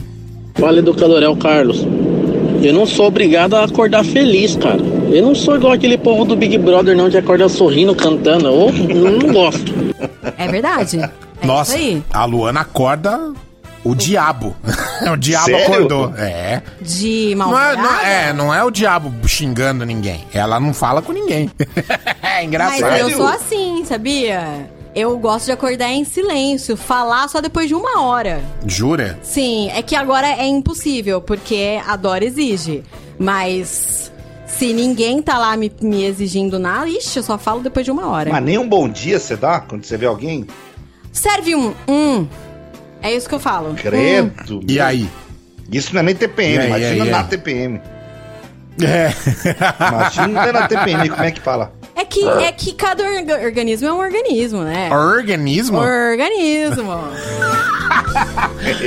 Fala, educador, é o Carlos. Eu não sou obrigado a acordar feliz, cara. Eu não sou igual aquele povo do Big Brother, não, de acordar sorrindo, cantando. Eu não gosto. É verdade. É Nossa, isso aí. a Luana acorda o diabo. o diabo Sério? acordou. É. De Não é, malvada. não, é, não é o diabo xingando ninguém. Ela não fala com ninguém. é engraçado. Mas eu sou assim, sabia? Eu gosto de acordar em silêncio, falar só depois de uma hora. Jura? Sim, é que agora é impossível, porque a Dora exige. Mas se ninguém tá lá me, me exigindo nada, ixi, eu só falo depois de uma hora. Mas nem um bom dia você dá quando você vê alguém? Serve um. Um. É isso que eu falo. Credo. E aí? Isso não é nem TPM, aí, imagina aí, na aí? TPM. É. Imagina na TPM, como é que fala? É que, é que cada orga- organismo é um organismo, né? Organismo? Organismo.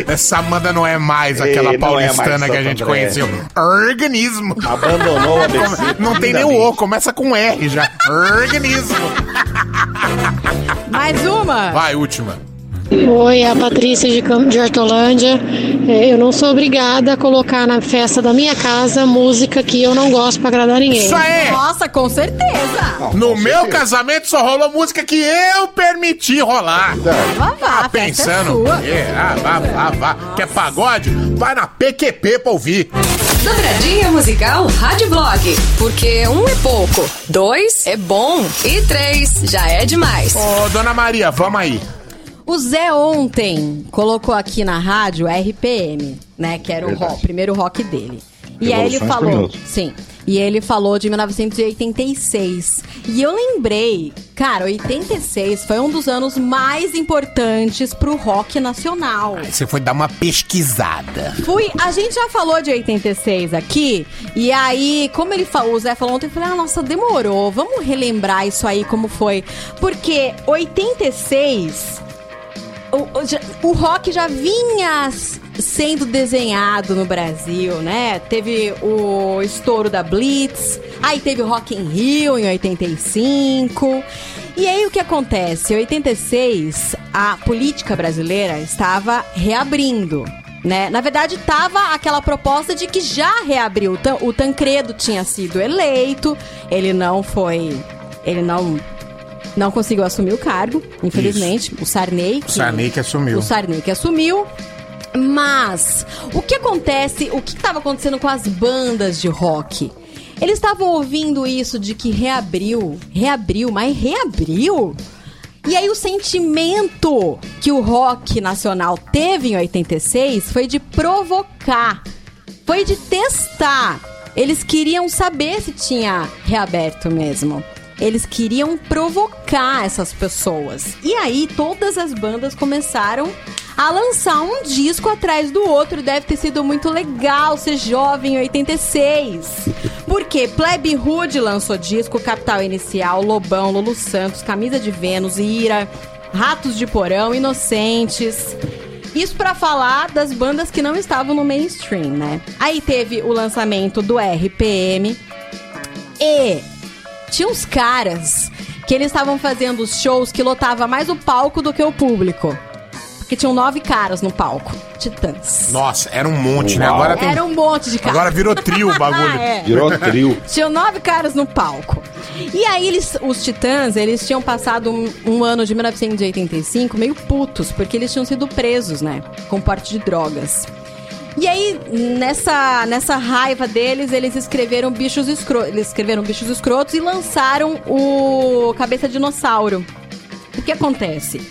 Essa Amanda não é mais Ei, aquela não é mais paulistana que a gente André. conheceu. Organismo. Abandonou o ABC. Não tem nem o O, começa com R já. Organismo. Mais uma. Vai, última. Oi, é a Patrícia de, de Hortolândia. É, eu não sou obrigada a colocar na festa da minha casa música que eu não gosto pra agradar ninguém. Isso aí! Nossa, com certeza. No meu casamento só rolou música que eu permiti rolar. Vá, vá, Tá festa é pensando? Ah, vá, vá, vá. Quer pagode? Vai na PQP pra ouvir. Dobradinha musical Rádio Blog. Porque um é pouco, dois é bom e três já é demais. Ô, dona Maria, vamos aí. O Zé ontem colocou aqui na rádio RPM, né? Que era o rock, primeiro rock dele. E aí ele falou, sim. E ele falou de 1986. E eu lembrei, cara, 86 foi um dos anos mais importantes pro rock nacional. Você foi dar uma pesquisada. Fui, a gente já falou de 86 aqui, e aí, como ele falou, o Zé falou ontem, eu falei, ah, nossa, demorou, vamos relembrar isso aí como foi. Porque 86 o, o, rock já vinha sendo desenhado no Brasil, né? Teve o estouro da Blitz, aí teve o Rock in Rio em 85. E aí o que acontece? Em 86, a política brasileira estava reabrindo. Né? Na verdade, tava aquela proposta de que já reabriu. O Tancredo tinha sido eleito, ele não foi. Ele não não conseguiu assumir o cargo, infelizmente. O Sarney. O Sarney que assumiu. O Sarney que assumiu. Mas o que acontece, o que estava acontecendo com as bandas de rock? Eles estavam ouvindo isso de que reabriu, reabriu, mas reabriu? E aí o sentimento que o rock nacional teve em 86 foi de provocar, foi de testar. Eles queriam saber se tinha reaberto mesmo. Eles queriam provocar essas pessoas. E aí todas as bandas começaram a lançar um disco atrás do outro. Deve ter sido muito legal ser jovem em 86. Porque Plebe Hood lançou disco, Capital Inicial, Lobão, Lulu Santos, Camisa de Vênus, Ira, Ratos de Porão, Inocentes. Isso pra falar das bandas que não estavam no mainstream, né? Aí teve o lançamento do RPM e tinha uns caras que eles estavam fazendo os shows que lotava mais o palco do que o público. Porque tinham nove caras no palco. Titãs. Nossa, era um monte, né? Uau. Agora tem. Era um monte de caras. Agora virou trio o bagulho. É. Virou trio. Tinham nove caras no palco. E aí, eles, os Titãs, eles tinham passado um, um ano de 1985 meio putos, porque eles tinham sido presos, né? Com porte de drogas. E aí, nessa, nessa raiva deles, eles escreveram bichos escrotos. Eles escreveram bichos escrotos e lançaram o Cabeça Dinossauro. O que acontece?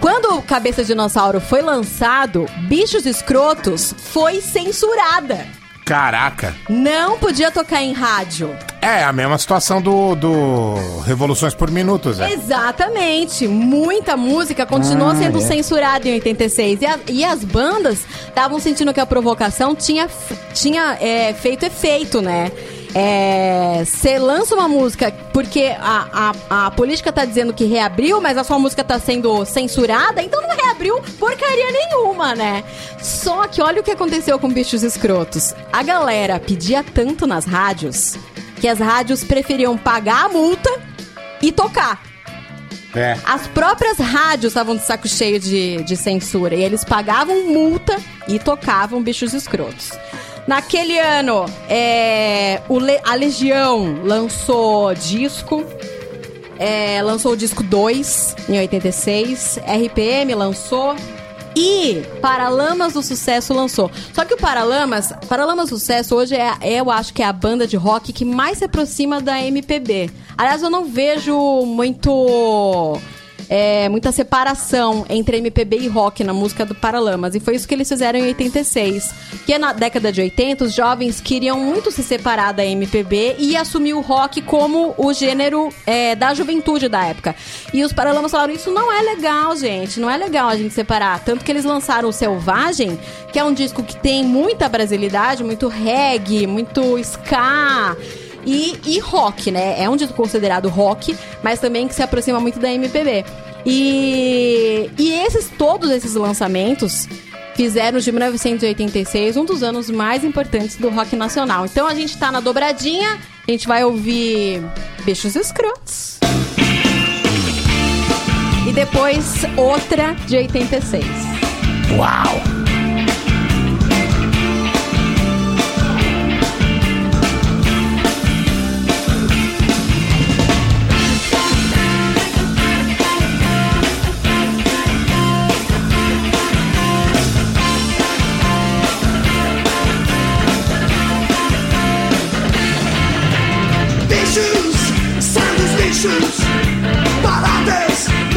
Quando o Cabeça Dinossauro foi lançado, Bichos Escrotos foi censurada. Caraca. Não podia tocar em rádio. É a mesma situação do, do Revoluções por Minuto, Zé. Exatamente. Muita música continuou Ah, sendo é. censurada em 86. E, a- e as bandas estavam sentindo que a provocação tinha, tinha é, feito efeito, né? Você lança uma música porque a, a, a política tá dizendo que reabriu, mas a sua música tá sendo censurada, então não reabriu porcaria nenhuma, né? Só que olha o que aconteceu com Bichos Escrotos. A galera pedia tanto nas rádios que as rádios preferiam pagar a multa e tocar. É. As próprias rádios estavam de saco cheio de, de censura e eles pagavam multa e tocavam bichos escrotos. Naquele ano, é, Le- a Legião lançou disco. é, lançou o disco 2 em 86. RPM lançou. E Paralamas do Sucesso lançou. Só que o Paralamas, Paralamas do Sucesso hoje é, eu acho que é a banda de rock que mais se aproxima da MPB. Aliás, eu não vejo muito é, muita separação entre MPB e rock na música do Paralamas. E foi isso que eles fizeram em 86. Que na década de 80, os jovens queriam muito se separar da MPB e assumir o rock como o gênero é, da juventude da época. E os Paralamas falaram: Isso não é legal, gente. Não é legal a gente separar. Tanto que eles lançaram o Selvagem, que é um disco que tem muita brasilidade, muito reggae, muito ska. E, e rock, né? É um disco considerado rock, mas também que se aproxima muito da MPB. E, e esses, todos esses lançamentos fizeram de 1986 um dos anos mais importantes do rock nacional. Então a gente tá na dobradinha, a gente vai ouvir Bichos Escrotos. E depois outra de 86. Uau!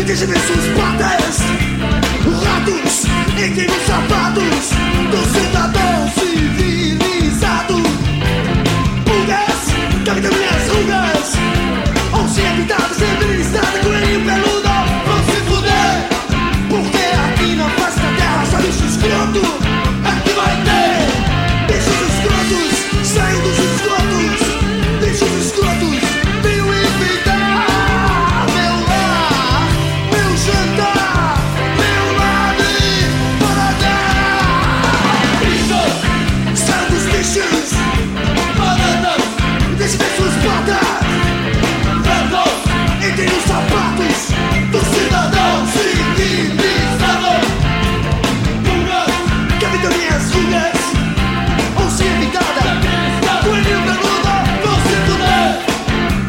Em suas patas Ratos, entre os sapatos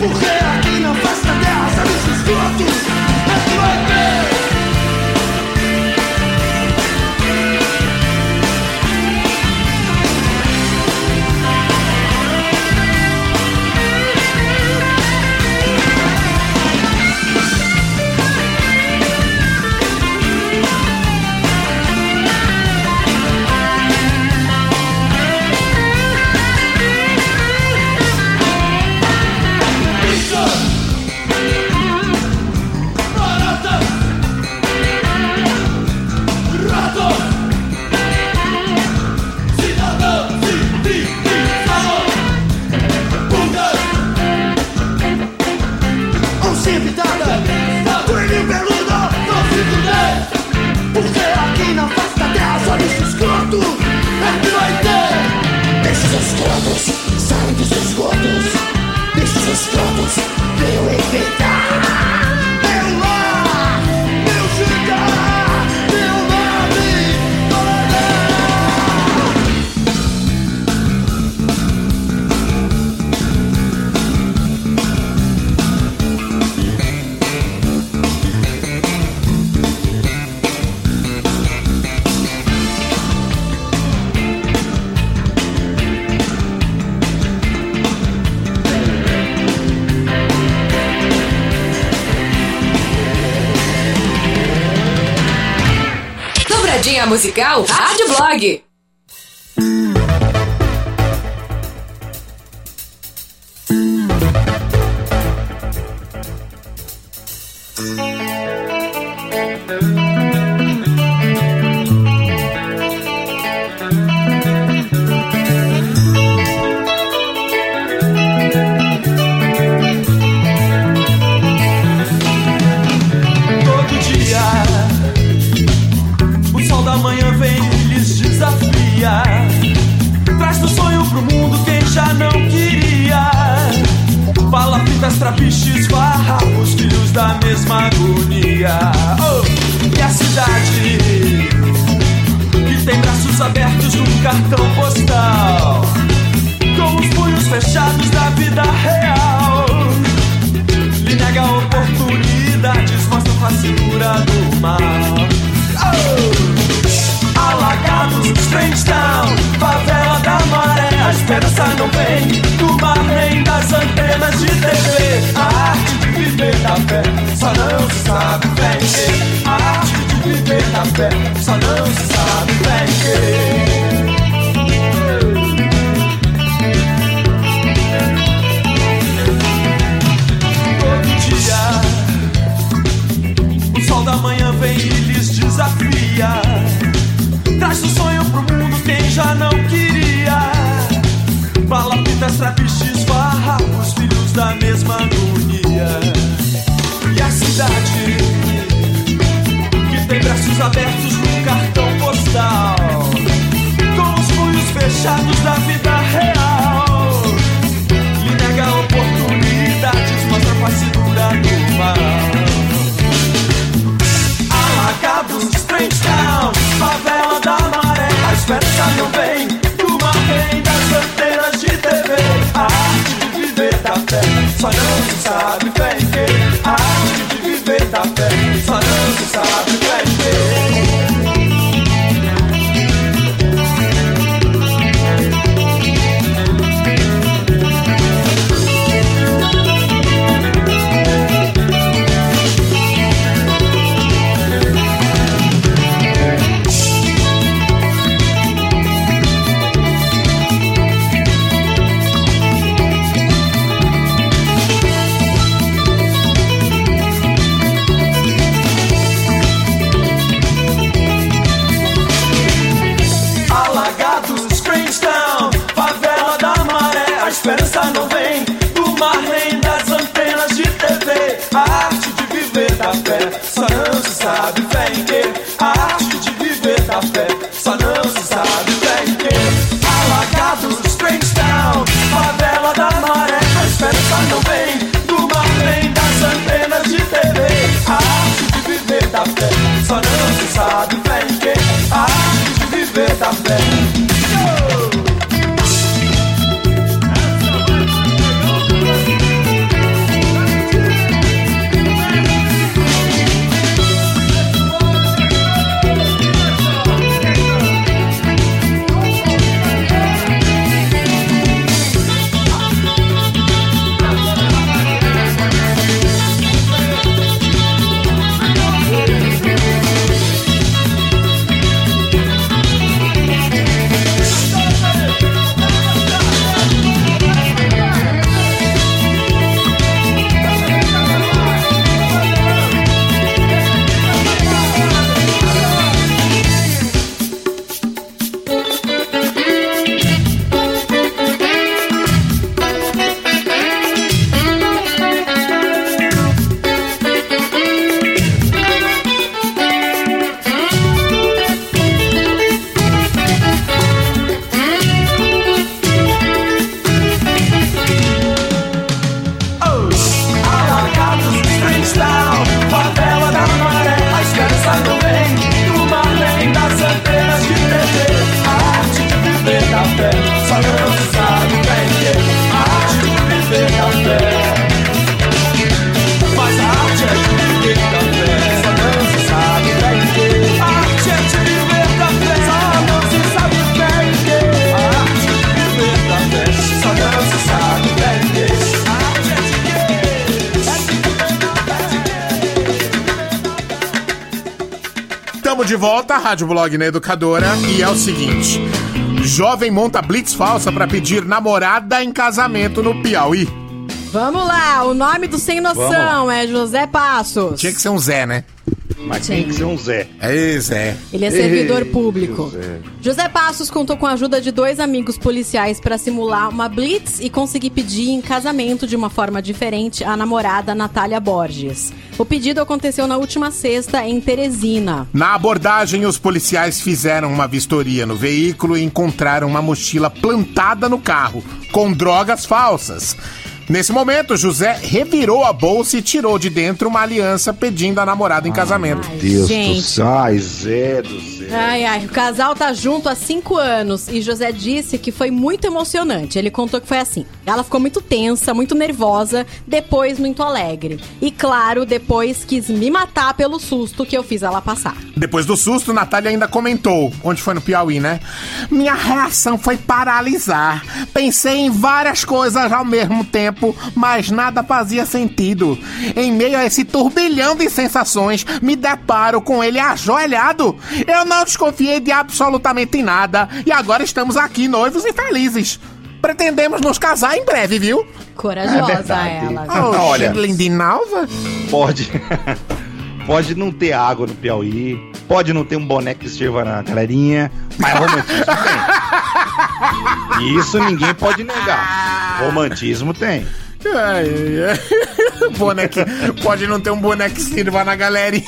Porque aqui não faz nada, sabe os esgotos musical Rádio Blog. Festa meu bem, uma bem das fronteiras de TV. A arte de viver da fé, só não Rádio Blog na Educadora, e é o seguinte: jovem monta blitz falsa pra pedir namorada em casamento no Piauí. Vamos lá, o nome do sem noção é José Passos. Tinha que ser um Zé, né? Mas tem que ser um Zé. É Zé. Ele é servidor Ei, público. José. José Passos contou com a ajuda de dois amigos policiais para simular uma blitz e conseguir pedir em casamento de uma forma diferente a namorada Natália Borges. O pedido aconteceu na última sexta em Teresina. Na abordagem, os policiais fizeram uma vistoria no veículo e encontraram uma mochila plantada no carro, com drogas falsas. Nesse momento, José revirou a bolsa e tirou de dentro uma aliança pedindo a namorada em casamento. Deus Gente. do céu. Ai, Zé do céu. Ai, ai, o casal tá junto há cinco anos e José disse que foi muito emocionante. Ele contou que foi assim. Ela ficou muito tensa, muito nervosa, depois muito alegre. E claro, depois quis me matar pelo susto que eu fiz ela passar. Depois do susto, Natália ainda comentou, onde foi no Piauí, né? Minha reação foi paralisar. Pensei em várias coisas ao mesmo tempo, mas nada fazia sentido. Em meio a esse turbilhão de sensações, me deparo com ele ajoelhado. Eu não desconfiei de absolutamente nada e agora estamos aqui noivos e felizes. Pretendemos nos casar em breve, viu? Corajosa É ela. Ah, olha. Lindinalva? Pode. Pode não ter água no Piauí. Pode não ter um boneco que sirva na galerinha. Mas romantismo tem. Isso ninguém pode negar. Romantismo tem. Ai, ai, ai. Boneco, pode não ter um boneco que sirva na galerinha.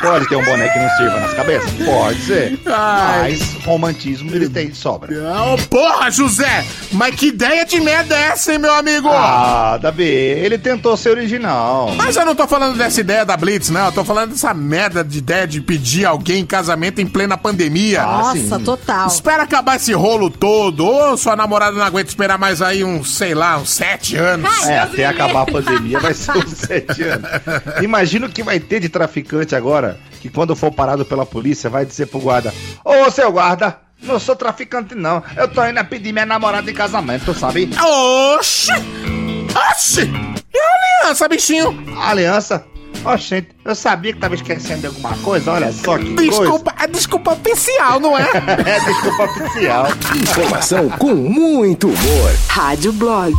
Pode ter um boneco que não sirva nas cabeças? Pode ser. Ai. Mas romantismo ele tem de sobra. Ô, porra, José! Mas que ideia de merda é essa, hein, meu amigo? Ah, Davi, ele tentou ser original. Mas eu não tô falando dessa ideia da Blitz, não. Eu tô falando dessa merda de ideia de pedir alguém em casamento em plena pandemia. Nossa, total. Espera acabar esse rolo todo. Ou sua namorada não aguenta esperar mais aí uns, sei lá, uns sete anos. É, até acabar a pandemia vai ser uns sete anos. Imagina o que vai ter de traficante agora, que quando for parado pela polícia vai dizer pro guarda: Ô, seu guarda, não sou traficante não, eu tô indo a pedir minha namorada em casamento, sabe? Oxi! Oxi! E a aliança, bichinho? Aliança? Oxente, eu sabia que tava esquecendo de alguma coisa, olha só que coisa. Desculpa, é desculpa oficial, não é? É desculpa oficial. Informação com muito humor. Rádio Blog.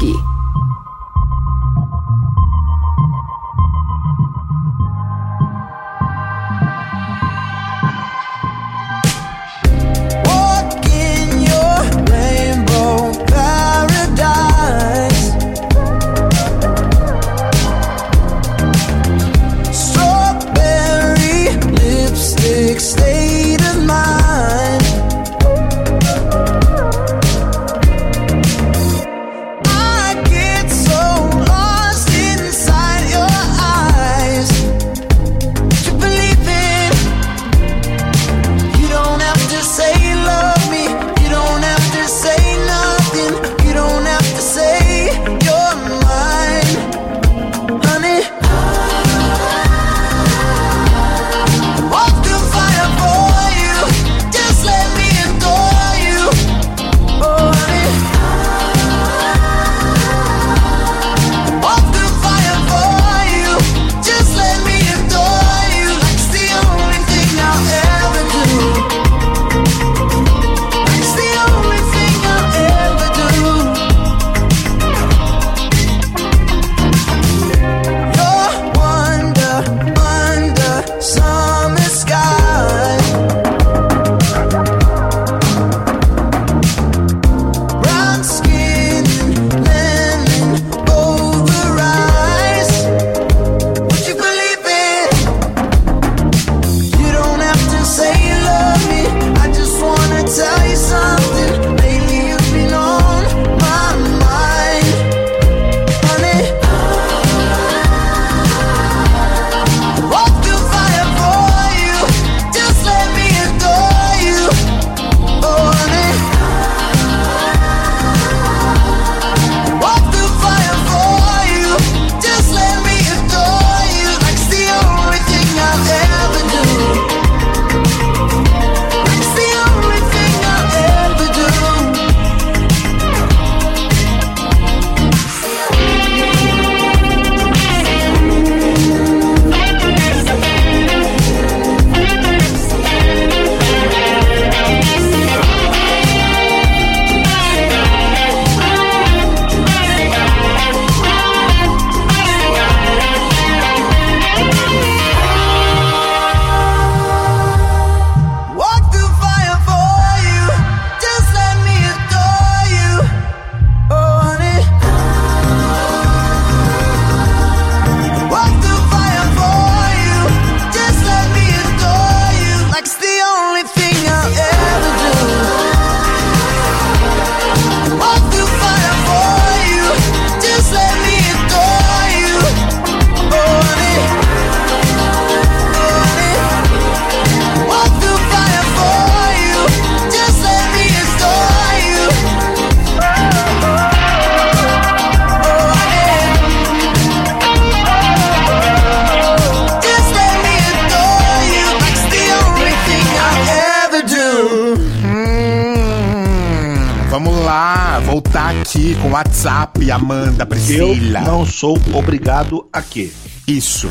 Voltar aqui com WhatsApp, Amanda, Priscila. Eu não sou obrigado a quê? Isso.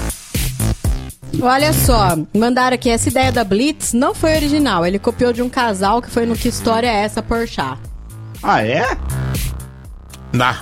Olha só, mandaram aqui, essa ideia da Blitz não foi original. Ele copiou de um casal que foi no Que História é Essa, Porchat. Ah, é? Ah,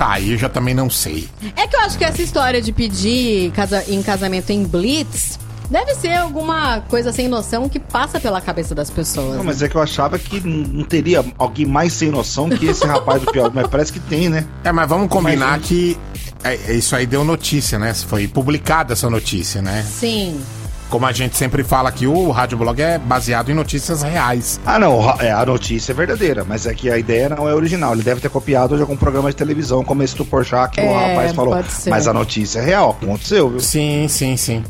aí eu já também não sei. É que eu acho que essa história de pedir casa- em casamento em Blitz deve ser alguma coisa sem noção que passa pela cabeça das pessoas. Não, mas é que eu achava que não teria alguém mais sem noção que esse rapaz do Piauí, mas parece que tem, né? É, mas vamos combinar que é, é, isso aí deu notícia, né? Foi publicada essa notícia, né? Sim. Como a gente sempre fala que o Rádio Blog é baseado em notícias reais. Ah, não, é, a notícia é verdadeira, mas é que a ideia não é original. Ele deve ter copiado de algum programa de televisão, como esse do Porchat que o É, rapaz falou. pode ser. Mas a notícia é real, aconteceu, viu? Sim, sim, sim.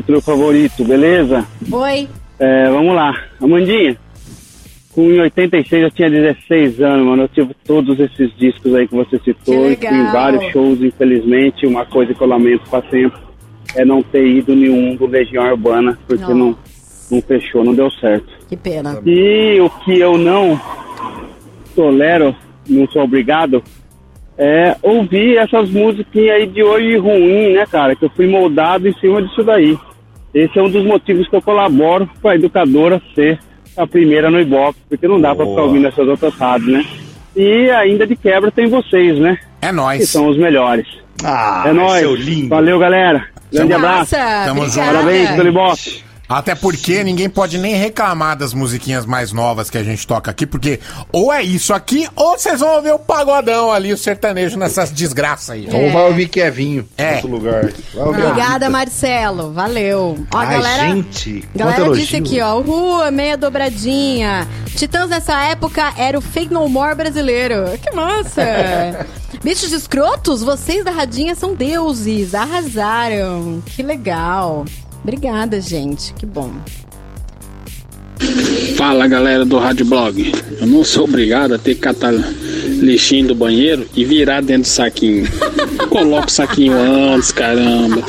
Outro favorito, beleza? Oi. É, vamos lá. Amandinha, com em 86 eu tinha 16 anos, mano. Eu tive todos esses discos aí que você citou. Que e fui em legal. vários shows, infelizmente. Uma coisa que eu lamento pra sempre é não ter ido nenhum do Legião Urbana, porque Nossa. não, não fechou, não deu certo. Que pena. E o que eu não tolero, não sou obrigado, é ouvir essas musiquinhas aí de hoje ruim, né, cara? Que eu fui moldado em cima disso daí. Esse é um dos motivos que eu colaboro para a educadora ser a primeira no Ibope, porque não dá para ficar ouvindo essas outras rádios, né? E ainda de quebra tem vocês, né? É nóis. Que são os melhores. Ah, é lindo. Valeu, galera. Grande Tamo- abraço. Tamo junto. Parabéns pelo Ibope. Até porque ninguém pode nem reclamar das musiquinhas mais novas que a gente toca aqui, porque ou é isso aqui, ou vocês vão ouvir o pagodão ali, o sertanejo nessas desgraças aí. Ou vai ouvir Kevinho É. em outro lugar. Vai ouvir a Obrigada. Marcelo. Valeu. Ó, a Ai, galera. gente, Galera disse aqui, ó, rua, meia dobradinha. Titãs nessa época era o Fake No More brasileiro. Que massa! Bichos escrotos, vocês da Radinha são deuses, arrasaram. Que legal. Obrigada, gente. Que bom. Fala galera do Rádio Blog. Eu não sou obrigado a ter que catar lixinho do banheiro e virar dentro do saquinho. Coloco o saquinho antes, caramba.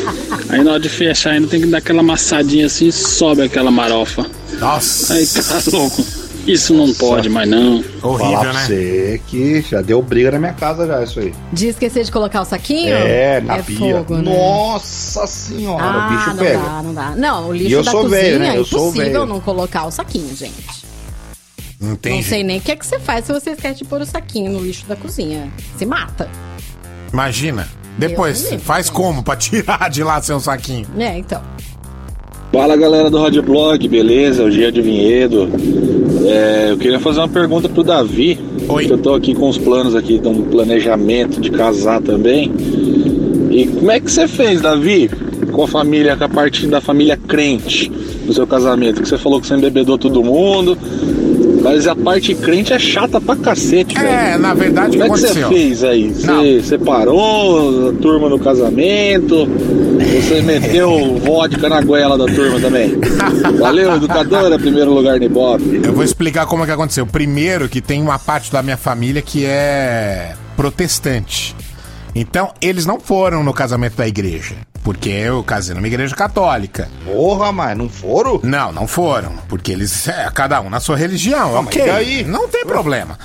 Aí na hora de fechar ainda tem que dar aquela amassadinha assim e sobe aquela marofa. Nossa. Aí tá louco. Isso não pode mais não. Falar pra você que já deu briga na minha casa já, isso aí. De esquecer de colocar o saquinho? É, na é pia. Fogo, né? Nossa senhora, ah, o bicho não pega. dá, não dá. Não, o E lixo eu da sou cozinha velho, né? é Eu sou impossível velho. não colocar o saquinho, gente. Não tem não sei nem o que, é que você faz se você esquece de pôr o saquinho no lixo da cozinha. Se mata. Imagina. Depois, faz como pra tirar de lá seu saquinho? É, então. Fala galera do Rádio Blog, beleza? É o Gia de Vinhedo. É, eu queria fazer uma pergunta pro Davi. Oi. Eu tô aqui com os planos aqui, de um planejamento de casar também. E como é que você fez, Davi? Com a família, com a parte da família crente do seu casamento? Que você falou que você embebedou todo mundo. Mas a parte crente é chata pra cacete, velho. É, na verdade, o que Como é que você aconteceu? fez aí? Você separou a turma no casamento? Você meteu vodka na goela da turma também? Valeu, educadora, primeiro lugar no Ibope. Eu vou explicar como é que aconteceu. Primeiro, que tem uma parte da minha família que é protestante. Então, eles não foram no casamento da igreja. Porque eu casei numa igreja católica. Porra, mas não foram? Não, não foram. Porque eles, é, cada um na sua religião. Ah, mas ok, e daí? não tem problema.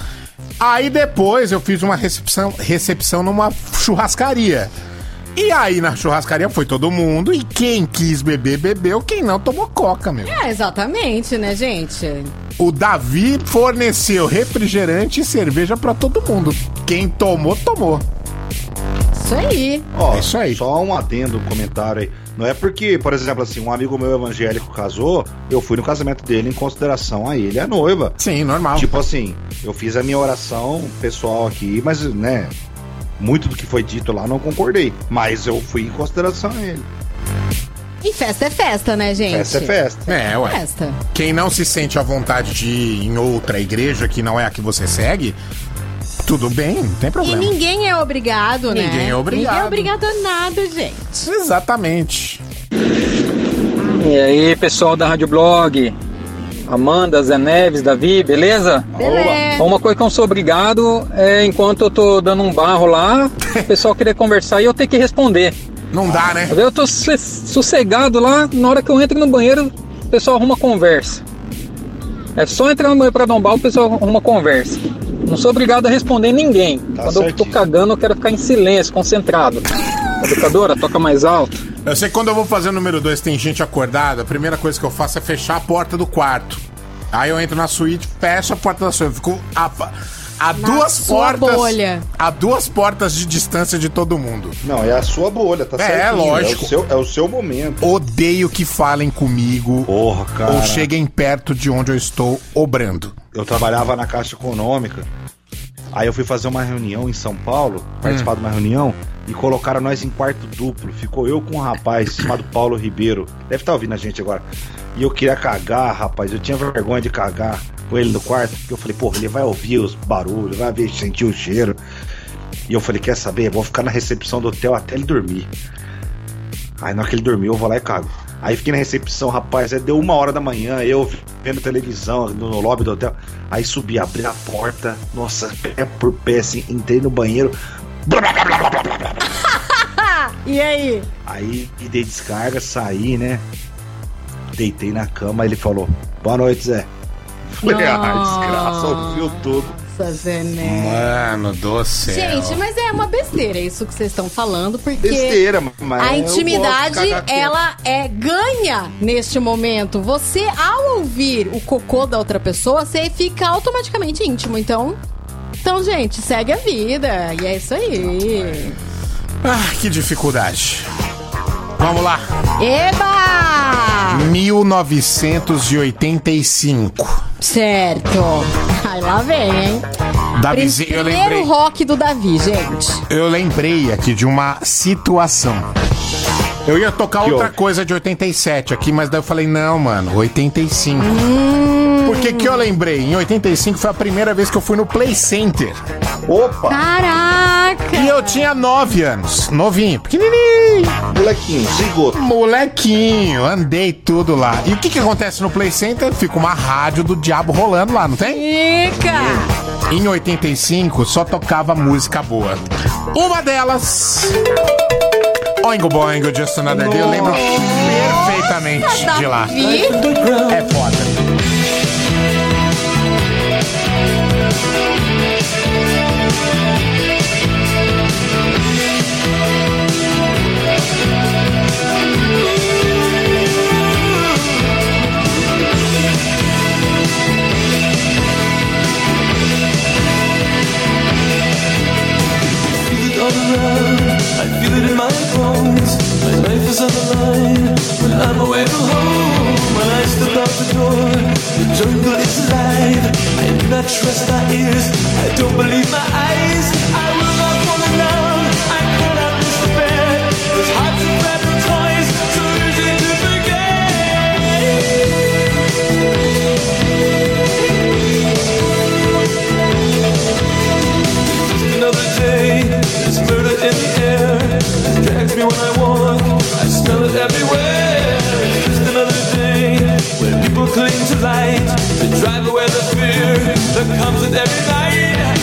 Aí depois eu fiz uma recepção, recepção numa churrascaria. E aí na churrascaria foi todo mundo. E quem quis beber, bebeu. Quem não, tomou coca, meu. É, exatamente, né, gente? O Davi forneceu refrigerante e cerveja pra todo mundo. Quem tomou, tomou. Isso aí. Ó, É isso aí. Só um adendo, um comentário aí. Não é porque, por exemplo, assim, um amigo meu evangélico casou, eu fui no casamento dele em consideração a ele a noiva. Sim, normal. Tipo assim, eu fiz a minha oração pessoal aqui, mas, né, muito do que foi dito lá não concordei. Mas eu fui em consideração a ele. E festa é festa, né, gente? Festa é festa. É, ué. Festa. Quem não se sente à vontade de ir em outra igreja que não é a que você segue, tudo bem, não tem E problema. ninguém é obrigado, né? Ninguém é obrigado. Ninguém é obrigado a nada, gente. Exatamente. E aí, pessoal da Rádio Blog? Amanda, Zé Neves, Davi, beleza? Beleza. Uma coisa que eu não sou obrigado é enquanto eu tô dando um barro lá, o pessoal querer conversar e eu ter que responder. Não dá, né? Eu tô sossegado lá, na hora que eu entro no banheiro, o pessoal arruma conversa. É só entrar no banheiro pra dar um barro, o pessoal arruma conversa. Não sou obrigado a responder ninguém. Quando eu tô cagando, eu quero ficar em silêncio, concentrado. Educadora, toca mais alto. Eu sei que quando eu vou fazer o número 2 tem gente acordada, a primeira coisa que eu faço é fechar a porta do quarto. Aí eu entro na suíte, fecho a porta da suíte. Fico a, a Na duas sua portas. bolha. A duas portas de distância de todo mundo. Não, é a sua bolha, tá É, certinho. lógico. É o seu, é o seu momento. Odeio que falem comigo Porra, cara. ou cheguem perto de onde eu estou obrando. Eu trabalhava na Caixa Econômica. Aí eu fui fazer uma reunião em São Paulo, participar de uma reunião, e colocaram nós em quarto duplo. Ficou eu com um rapaz chamado Paulo Ribeiro. Deve estar ouvindo a gente agora. E eu queria cagar, rapaz. Eu tinha vergonha de cagar com ele no quarto, porque eu falei, porra, ele vai ouvir os barulhos, vai ver, sentir o cheiro. E eu falei, quer saber? Vou ficar na recepção do hotel até ele dormir. Aí na hora que ele dormiu, eu vou lá e cago. Aí fiquei na recepção, rapaz, aí deu uma hora da manhã, eu vendo televisão no, lobby do hotel. Aí subi, abri a porta, nossa, pé por pé, assim, entrei no banheiro. e aí? Aí e dei descarga, saí, né? Deitei na cama, ele falou, boa noite, Zé. Falei, ah, desgraça, ouviu tudo. Nossa, Neto. Mano do céu. Gente, mas é uma besteira isso que vocês estão falando, porque Besteira, mas a intimidade, ela é ganha neste momento. Você, ao ouvir o cocô da outra pessoa, você fica automaticamente íntimo. Então, então gente, segue a vida. E é isso aí. Ah, que dificuldade. Vamos lá. Eba! 1985. Certo. Aí lá vem, hein? Davizinho, eu Primeiro lembrei. rock do Davi, gente. Eu lembrei aqui de uma situação. Eu ia tocar Que outra coisa de 87 aqui, mas daí eu falei, não, mano, 85. Hum. Por que que eu lembrei? Em 85 foi a primeira vez que eu fui no Play Center. Opa! Caraca! E eu tinha 9 anos. Novinho, pequenininho. Molequinho, zigoto. Molequinho, andei tudo lá. E o que que acontece no Play Center? Fica uma rádio do diabo rolando lá, não tem? Fica! Em 85 só tocava música boa. Uma delas. Oingo Boingo, Just Another Day. Eu lembro perfeitamente de lá. É foda. Is on the line when I'm away from home. When I step out the door, the jungle is alive. I do not trust my ears. I don't believe my eyes. I will not fall down. I cannot miss the bed. Those hearts are fragile toys, so easy to Just another day, there's murder in the air. It drags me when I cling to light to drive away the fear that comes with every night.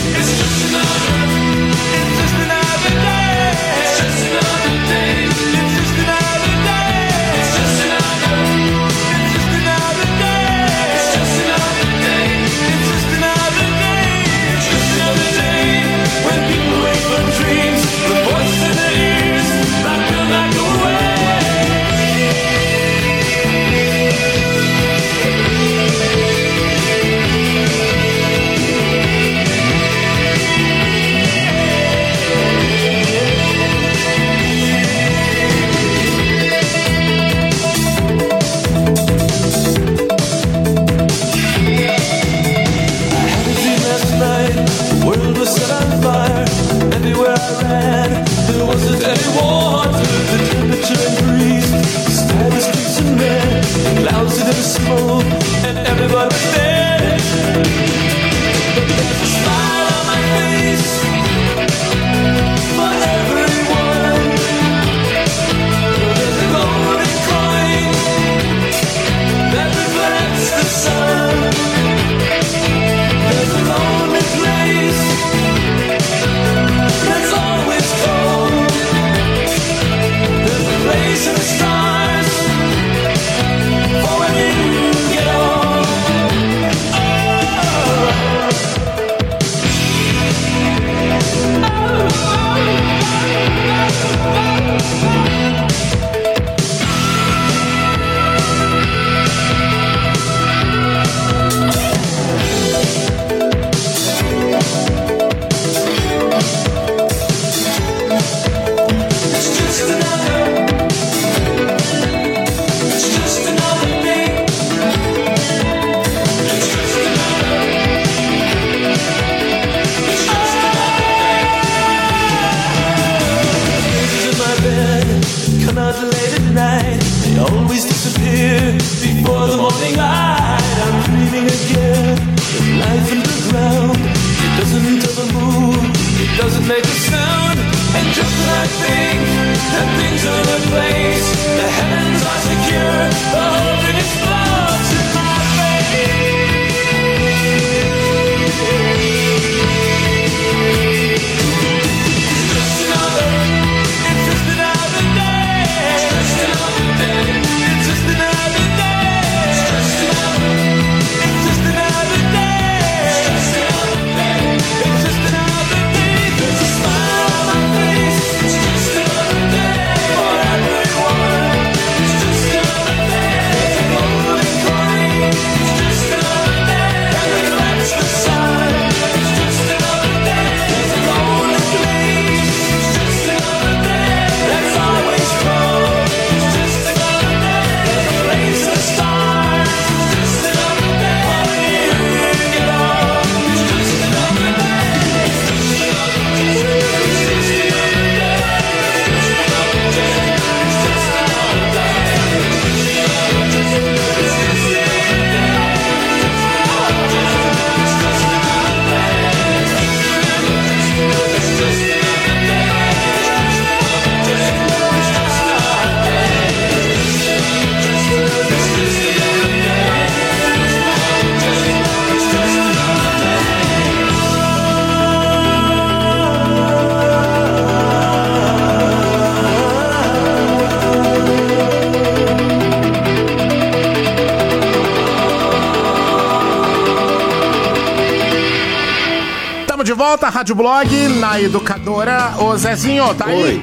Rádio Blog, na Educadora. Ô Zezinho, tá aí? Oi.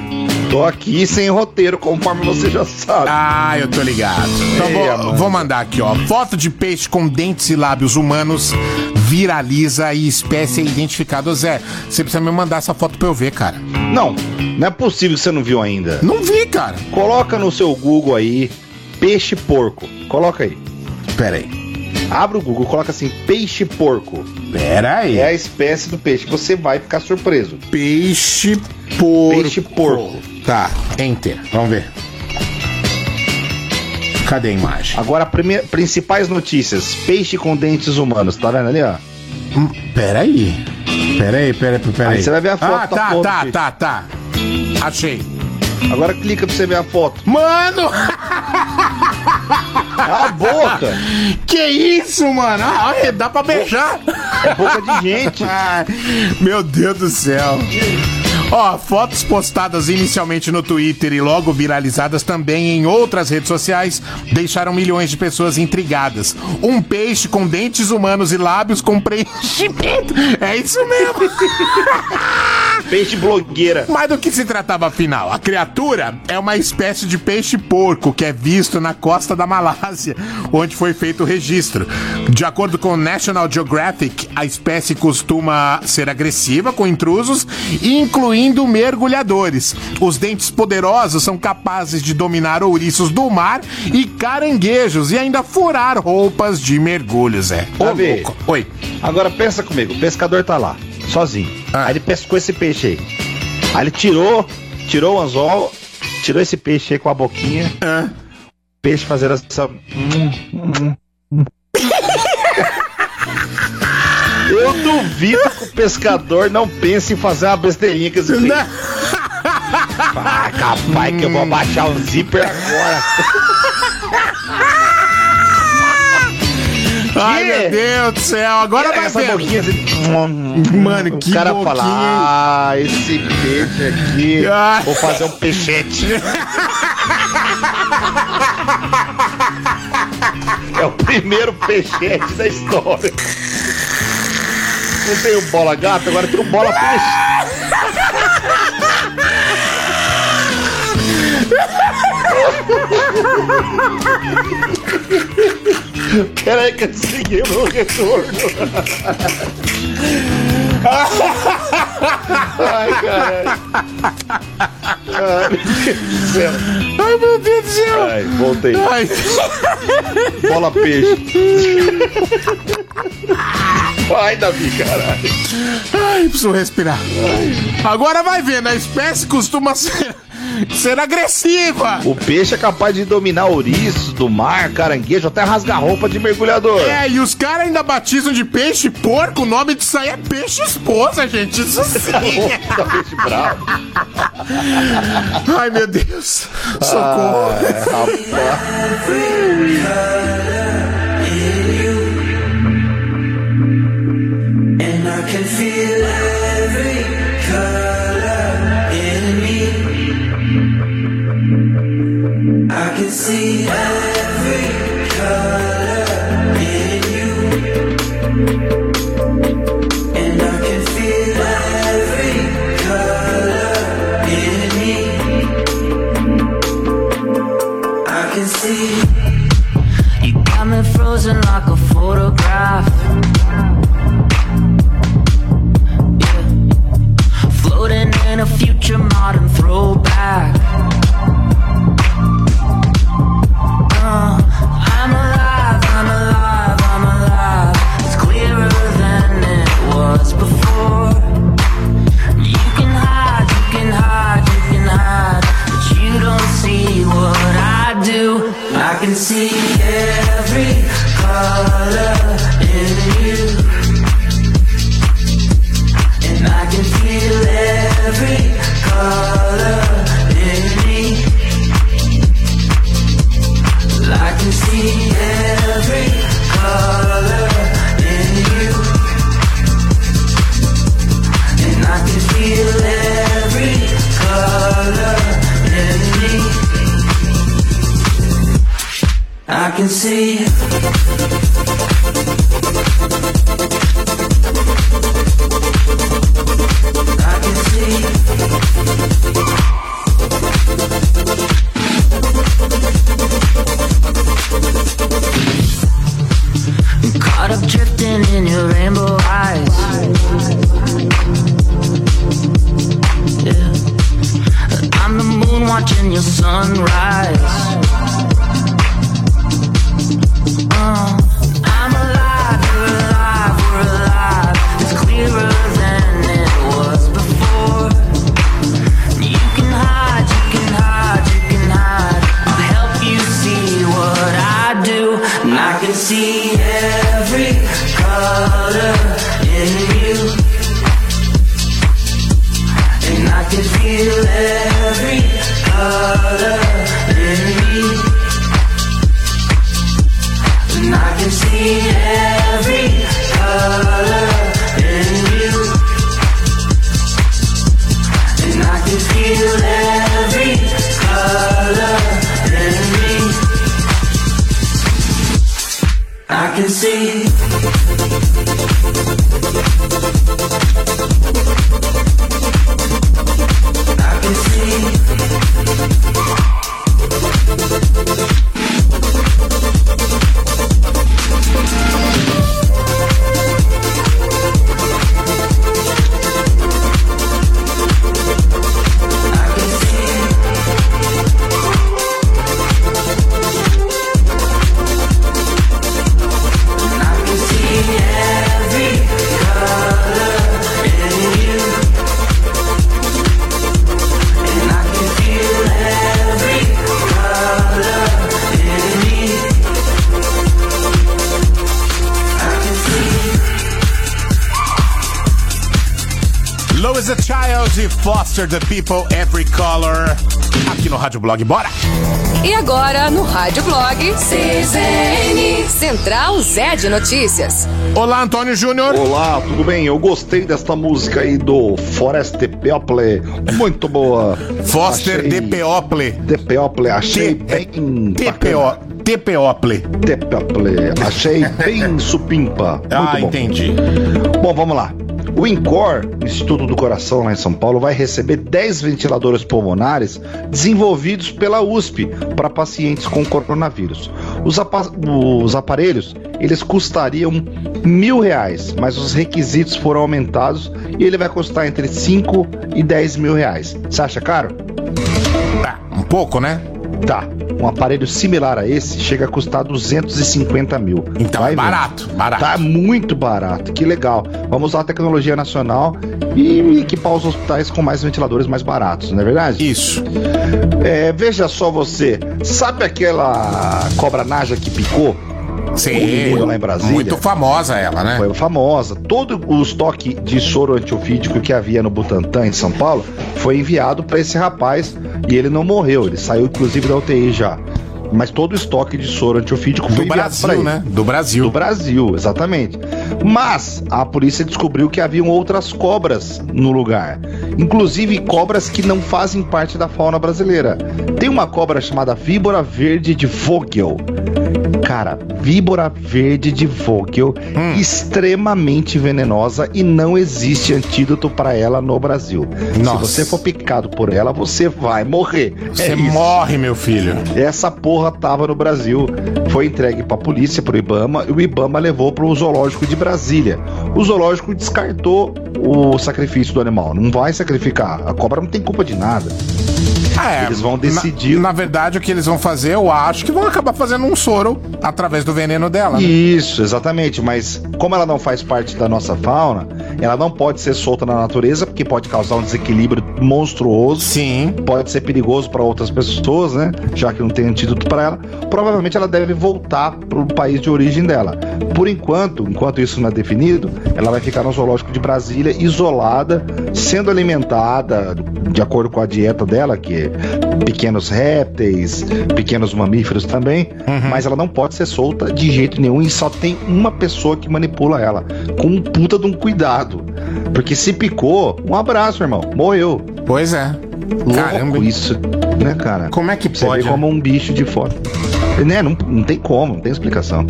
Tô aqui sem roteiro, conforme você já sabe. Ah, eu tô ligado. Então Ei, vou, vou mandar aqui, ó. Foto de peixe com dentes e lábios humanos viraliza e espécie é identificada. Ô Zé, você precisa me mandar essa foto pra eu ver, cara. Não, não é possível que você não viu ainda. Não vi, cara. Coloca no seu Google aí, peixe porco. Coloca aí. Pera aí. Abre o Google, coloca assim, peixe porco. Pera aí. É a espécie do peixe. Você vai ficar surpreso. Peixe porco. Peixe porco. Tá, enter. Vamos ver. Cadê a imagem? Agora, prime- principais notícias. Peixe com dentes humanos. Tá vendo ali, ó? Hum, Pera aí. Pera aí, pera aí, pera aí. Aí você vai ver a foto Ah, tá, foto, tá, gente. tá, tá. Achei. Agora clica pra você ver a foto. Mano! A boca! Que isso, mano? Ah, olha, dá pra beijar. É boca de gente. Meu Deus do céu. Ó, fotos postadas inicialmente no Twitter e logo viralizadas também em outras redes sociais deixaram milhões de pessoas intrigadas. Um peixe com dentes humanos e lábios com preenchimento. É isso mesmo. Peixe blogueira. Mas do que se tratava afinal? A criatura é uma espécie de peixe porco que é visto na costa da Malásia, onde foi feito o registro. De acordo com o National Geographic, a espécie costuma ser agressiva com intrusos, incluindo mergulhadores. Os dentes poderosos são capazes de dominar ouriços do mar e caranguejos e ainda furar roupas de mergulho, Zé. Ô, Tá. Oi. Agora pensa comigo, o pescador tá lá, sozinho. Ah. Aí ele pescou esse peixe aí. Aí ele tirou, tirou o anzol, tirou esse peixe aí com a boquinha. Ah. Peixe fazendo essa. Hum, hum, hum. Eu duvido que o pescador não pense em fazer uma besteirinha com esse peixe. Ah, capaz que eu vou baixar o zíper agora. Ai, meu Deus do céu, agora vai essa ver. boquinha assim. Mano, que o cara boquinha, fala, ah, esse peixe aqui, Ah. vou fazer um peixete. é o primeiro peixete da história. Não tem o bola gato, agora tem o bola peixe. Peraí que eu desliguei o meu retorno. Ai, caralho. Ai, meu Deus do céu. Ai, meu Deus do céu. Ai, voltei. Ai. Bola peixe. Vai, Davi, caralho. Ai, preciso respirar. Agora vai vendo, a espécie costuma ser, ser agressiva. O peixe é capaz de dominar ouriços do mar, caranguejo, até rasgar roupa de mergulhador. É, e os caras ainda batizam de peixe porco, o nome disso aí é peixe esposa, gente. Isso sim. peixe bravo. Ai, meu Deus. Socorro. And I can feel can see. The People Every Color. Aqui no Rádio Blog, bora! E agora, no Rádio Blog, CZN, Central Zé de Notícias. Olá, Antônio Júnior. Olá, tudo bem? Eu gostei desta música aí do Forest de People. Muito boa. Foster Achei- de People. De People. Achei bem. TPO. TPOple. Tepeple. Achei bem supimpa. Muito Ah, bom. entendi. Bom, vamos lá. O INCOR, Instituto do Coração lá em São Paulo, vai receber 10 ventiladores pulmonares desenvolvidos pela USP para pacientes com coronavírus. Os, apa- os aparelhos, eles custariam mil reais, mas os requisitos foram aumentados e ele vai custar entre 5 e 10 mil reais. Você acha caro? Ah, um pouco, né? Tá. Um aparelho similar a esse chega a custar 250 mil. Então Vai é barato, barato. Tá muito barato. Que legal. Vamos usar a tecnologia nacional e equipar os hospitais com mais ventiladores mais baratos, não é verdade? Isso. É, veja só você. Sabe aquela cobra naja que picou? Sim. Lá em Brasília? Muito famosa ela, né? Foi famosa. Todo o estoque de soro antiofídico que havia no Butantan, em São Paulo, foi enviado para esse rapaz e ele não morreu. Ele saiu, inclusive, da UTI já. Mas todo o estoque de soro antiofídico foi Do enviado Brasil, pra ele. né? Do Brasil. Do Brasil, exatamente. Mas a polícia descobriu que haviam outras cobras no lugar. Inclusive cobras que não fazem parte da fauna brasileira. Tem uma cobra chamada víbora verde de Vogel. Cara, víbora verde de Vogel, Hum. extremamente venenosa e não existe antídoto para ela no Brasil. Nossa. Se você for picado por ela, você vai morrer. Você É morre, meu filho. Essa porra tava no Brasil. Foi entregue pra polícia, pro Ibama, e o Ibama levou pro zoológico de Brasília. O zoológico descartou o sacrifício do animal. Não vai sacrificar. A cobra não tem culpa de nada. Ah, é. Eles vão decidir. Na, na verdade, o que eles vão fazer, eu acho que vão acabar fazendo um soro através do veneno dela. né? Isso, exatamente. Mas como ela não faz parte da nossa fauna, ela não pode ser solta na natureza, porque pode causar um desequilíbrio monstruoso. Sim. Pode ser perigoso para outras pessoas, né? Já que não tem antídoto para ela. Provavelmente ela deve voltar pro país de origem dela. Por enquanto, enquanto isso não é definido, ela vai ficar no zoológico de Brasília, isolada, sendo alimentada de acordo com a dieta dela, que pequenos répteis, pequenos mamíferos também, mas ela não pode ser solta de jeito nenhum e só tem uma pessoa que manipula ela, com um puta de um cuidado. Porque se picou, um abraço, irmão, morreu. Pois é. Caramba. isso, né, cara? Como é que Você pode, vê como um bicho de fora. Né? Não, não tem como, não tem explicação.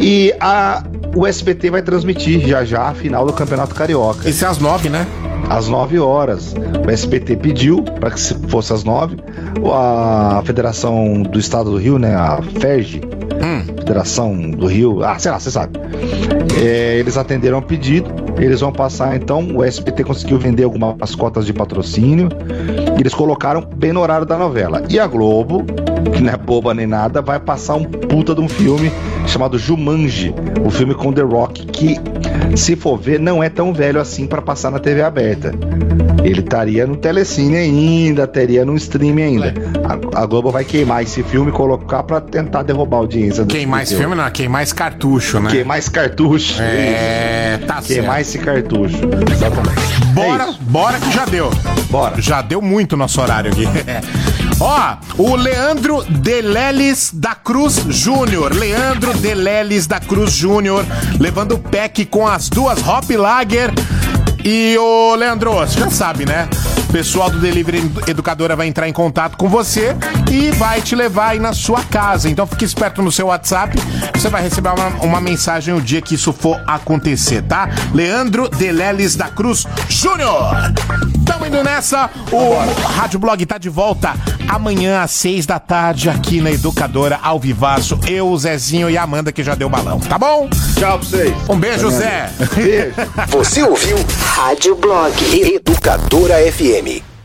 E a, o SBT vai transmitir já já a final do Campeonato Carioca. Isso é às nove, né? Às 9 horas. O SBT pediu para que se fosse às 9. A Federação do Estado do Rio, né? A FERJ, Federação do Rio, ah, sei lá, você sabe. É, eles atenderam o pedido. Eles vão passar então. O SBT conseguiu vender algumas cotas de patrocínio. E eles colocaram bem no horário da novela. E a Globo, que não é boba nem nada, vai passar um puta de um filme chamado Jumanji, o filme com The Rock, que se for ver, não é tão velho assim para passar na TV aberta. Ele estaria no Telecine ainda, teria no streaming ainda. A, a Globo vai queimar esse filme e colocar para tentar derrubar a audiência. Queimar esse filme, não, queimar esse cartucho, né? Queimar esse cartucho. É, tá Queimar certo. esse cartucho. Exatamente. Bora, bora que já deu. Bora. Já deu muito nosso horário aqui. Ó, o Leandro Deleles da Cruz Júnior. Leandro Deleles da Cruz Júnior, levando o pack com as duas Hop Lager. E o Leandro, você já sabe, né? O pessoal do Delivery Educadora vai entrar em contato com você e vai te levar aí na sua casa. Então fique esperto no seu WhatsApp. Você vai receber uma, uma mensagem o dia que isso for acontecer, tá? Leandro Deleles da Cruz Júnior. Tamo indo nessa. O Rádio Blog tá de volta amanhã às seis da tarde aqui na Educadora ao Vivaço. Eu, o Zezinho e a Amanda que já deu balão, tá bom? Tchau pra vocês. Um beijo, Zé. Beijo. Você ouviu Rádio Blog Educadora FM. Pandemic.